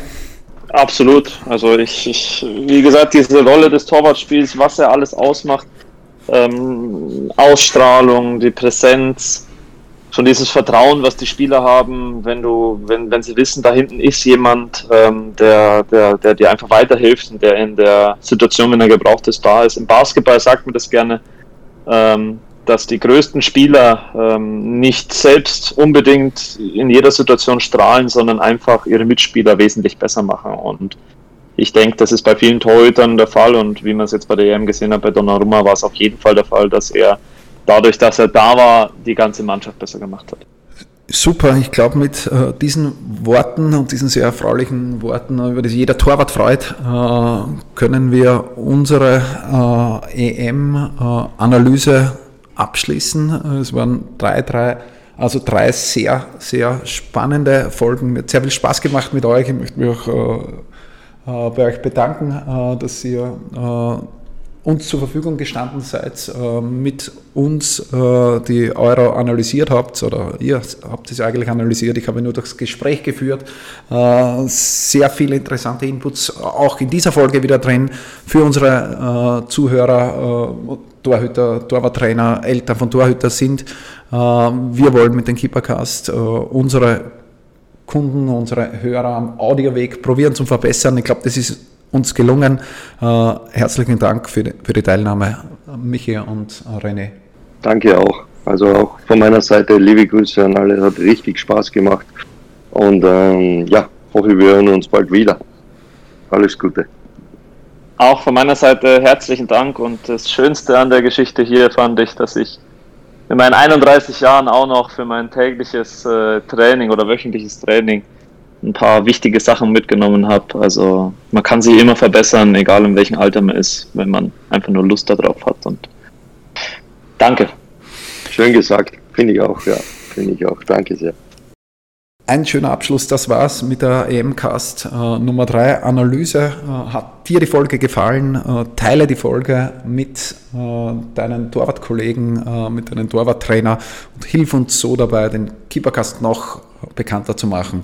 Absolut. Also ich, ich, wie gesagt, diese Rolle des Torwartspiels, was er alles ausmacht, ähm, Ausstrahlung, die Präsenz, schon dieses Vertrauen, was die Spieler haben, wenn du, wenn, wenn sie wissen, da hinten ist jemand, ähm, der, der, der dir einfach weiterhilft und der in der Situation, wenn er gebraucht ist, da ist. Im Basketball sagt man das gerne, ähm, dass die größten Spieler ähm, nicht selbst unbedingt in jeder Situation strahlen, sondern einfach ihre Mitspieler wesentlich besser machen. Und ich denke, das ist bei vielen Torhütern der Fall und wie man es jetzt bei der EM gesehen hat, bei Donnarumma war es auf jeden Fall der Fall, dass er dadurch, dass er da war, die ganze Mannschaft besser gemacht hat. Super, ich glaube, mit äh, diesen Worten und diesen sehr erfreulichen Worten, über die jeder Torwart freut, äh, können wir unsere äh, EM-Analyse abschließen. Es waren drei, drei, also drei sehr, sehr spannende Folgen. Mir hat sehr viel Spaß gemacht mit euch. Ich möchte mich auch äh, äh, bei euch bedanken, äh, dass ihr uns zur Verfügung gestanden seid, äh, mit uns äh, die Euro analysiert habt, oder ihr habt es eigentlich analysiert, ich habe nur das Gespräch geführt. Äh, sehr viele interessante Inputs, auch in dieser Folge wieder drin, für unsere Zuhörer, Torhüter, Torwarttrainer, Eltern von Torhüter sind. Wir wollen mit dem Keepercast unsere Kunden, unsere Hörer am Audioweg probieren zu verbessern. Ich glaube, das ist uns gelungen. Äh, herzlichen Dank für die, für die Teilnahme, Michi und René. Danke auch. Also auch von meiner Seite liebe Grüße an alle, hat richtig Spaß gemacht. Und ähm, ja, hoffe, wir hören uns bald wieder. Alles Gute. Auch von meiner Seite herzlichen Dank und das Schönste an der Geschichte hier fand ich, dass ich in meinen 31 Jahren auch noch für mein tägliches äh, Training oder wöchentliches Training ein paar wichtige Sachen mitgenommen habe. Also man kann sie immer verbessern, egal in welchem Alter man ist, wenn man einfach nur Lust darauf hat. Und danke. Schön gesagt, finde ich auch, ja, finde ich auch. Danke sehr. Ein schöner Abschluss, das war's mit der EM-Cast äh, Nummer 3 Analyse. Äh, hat dir die Folge gefallen? Äh, teile die Folge mit äh, deinen Torwartkollegen, äh, mit deinem Torwarttrainer und hilf uns so dabei, den Keepercast noch bekannter zu machen.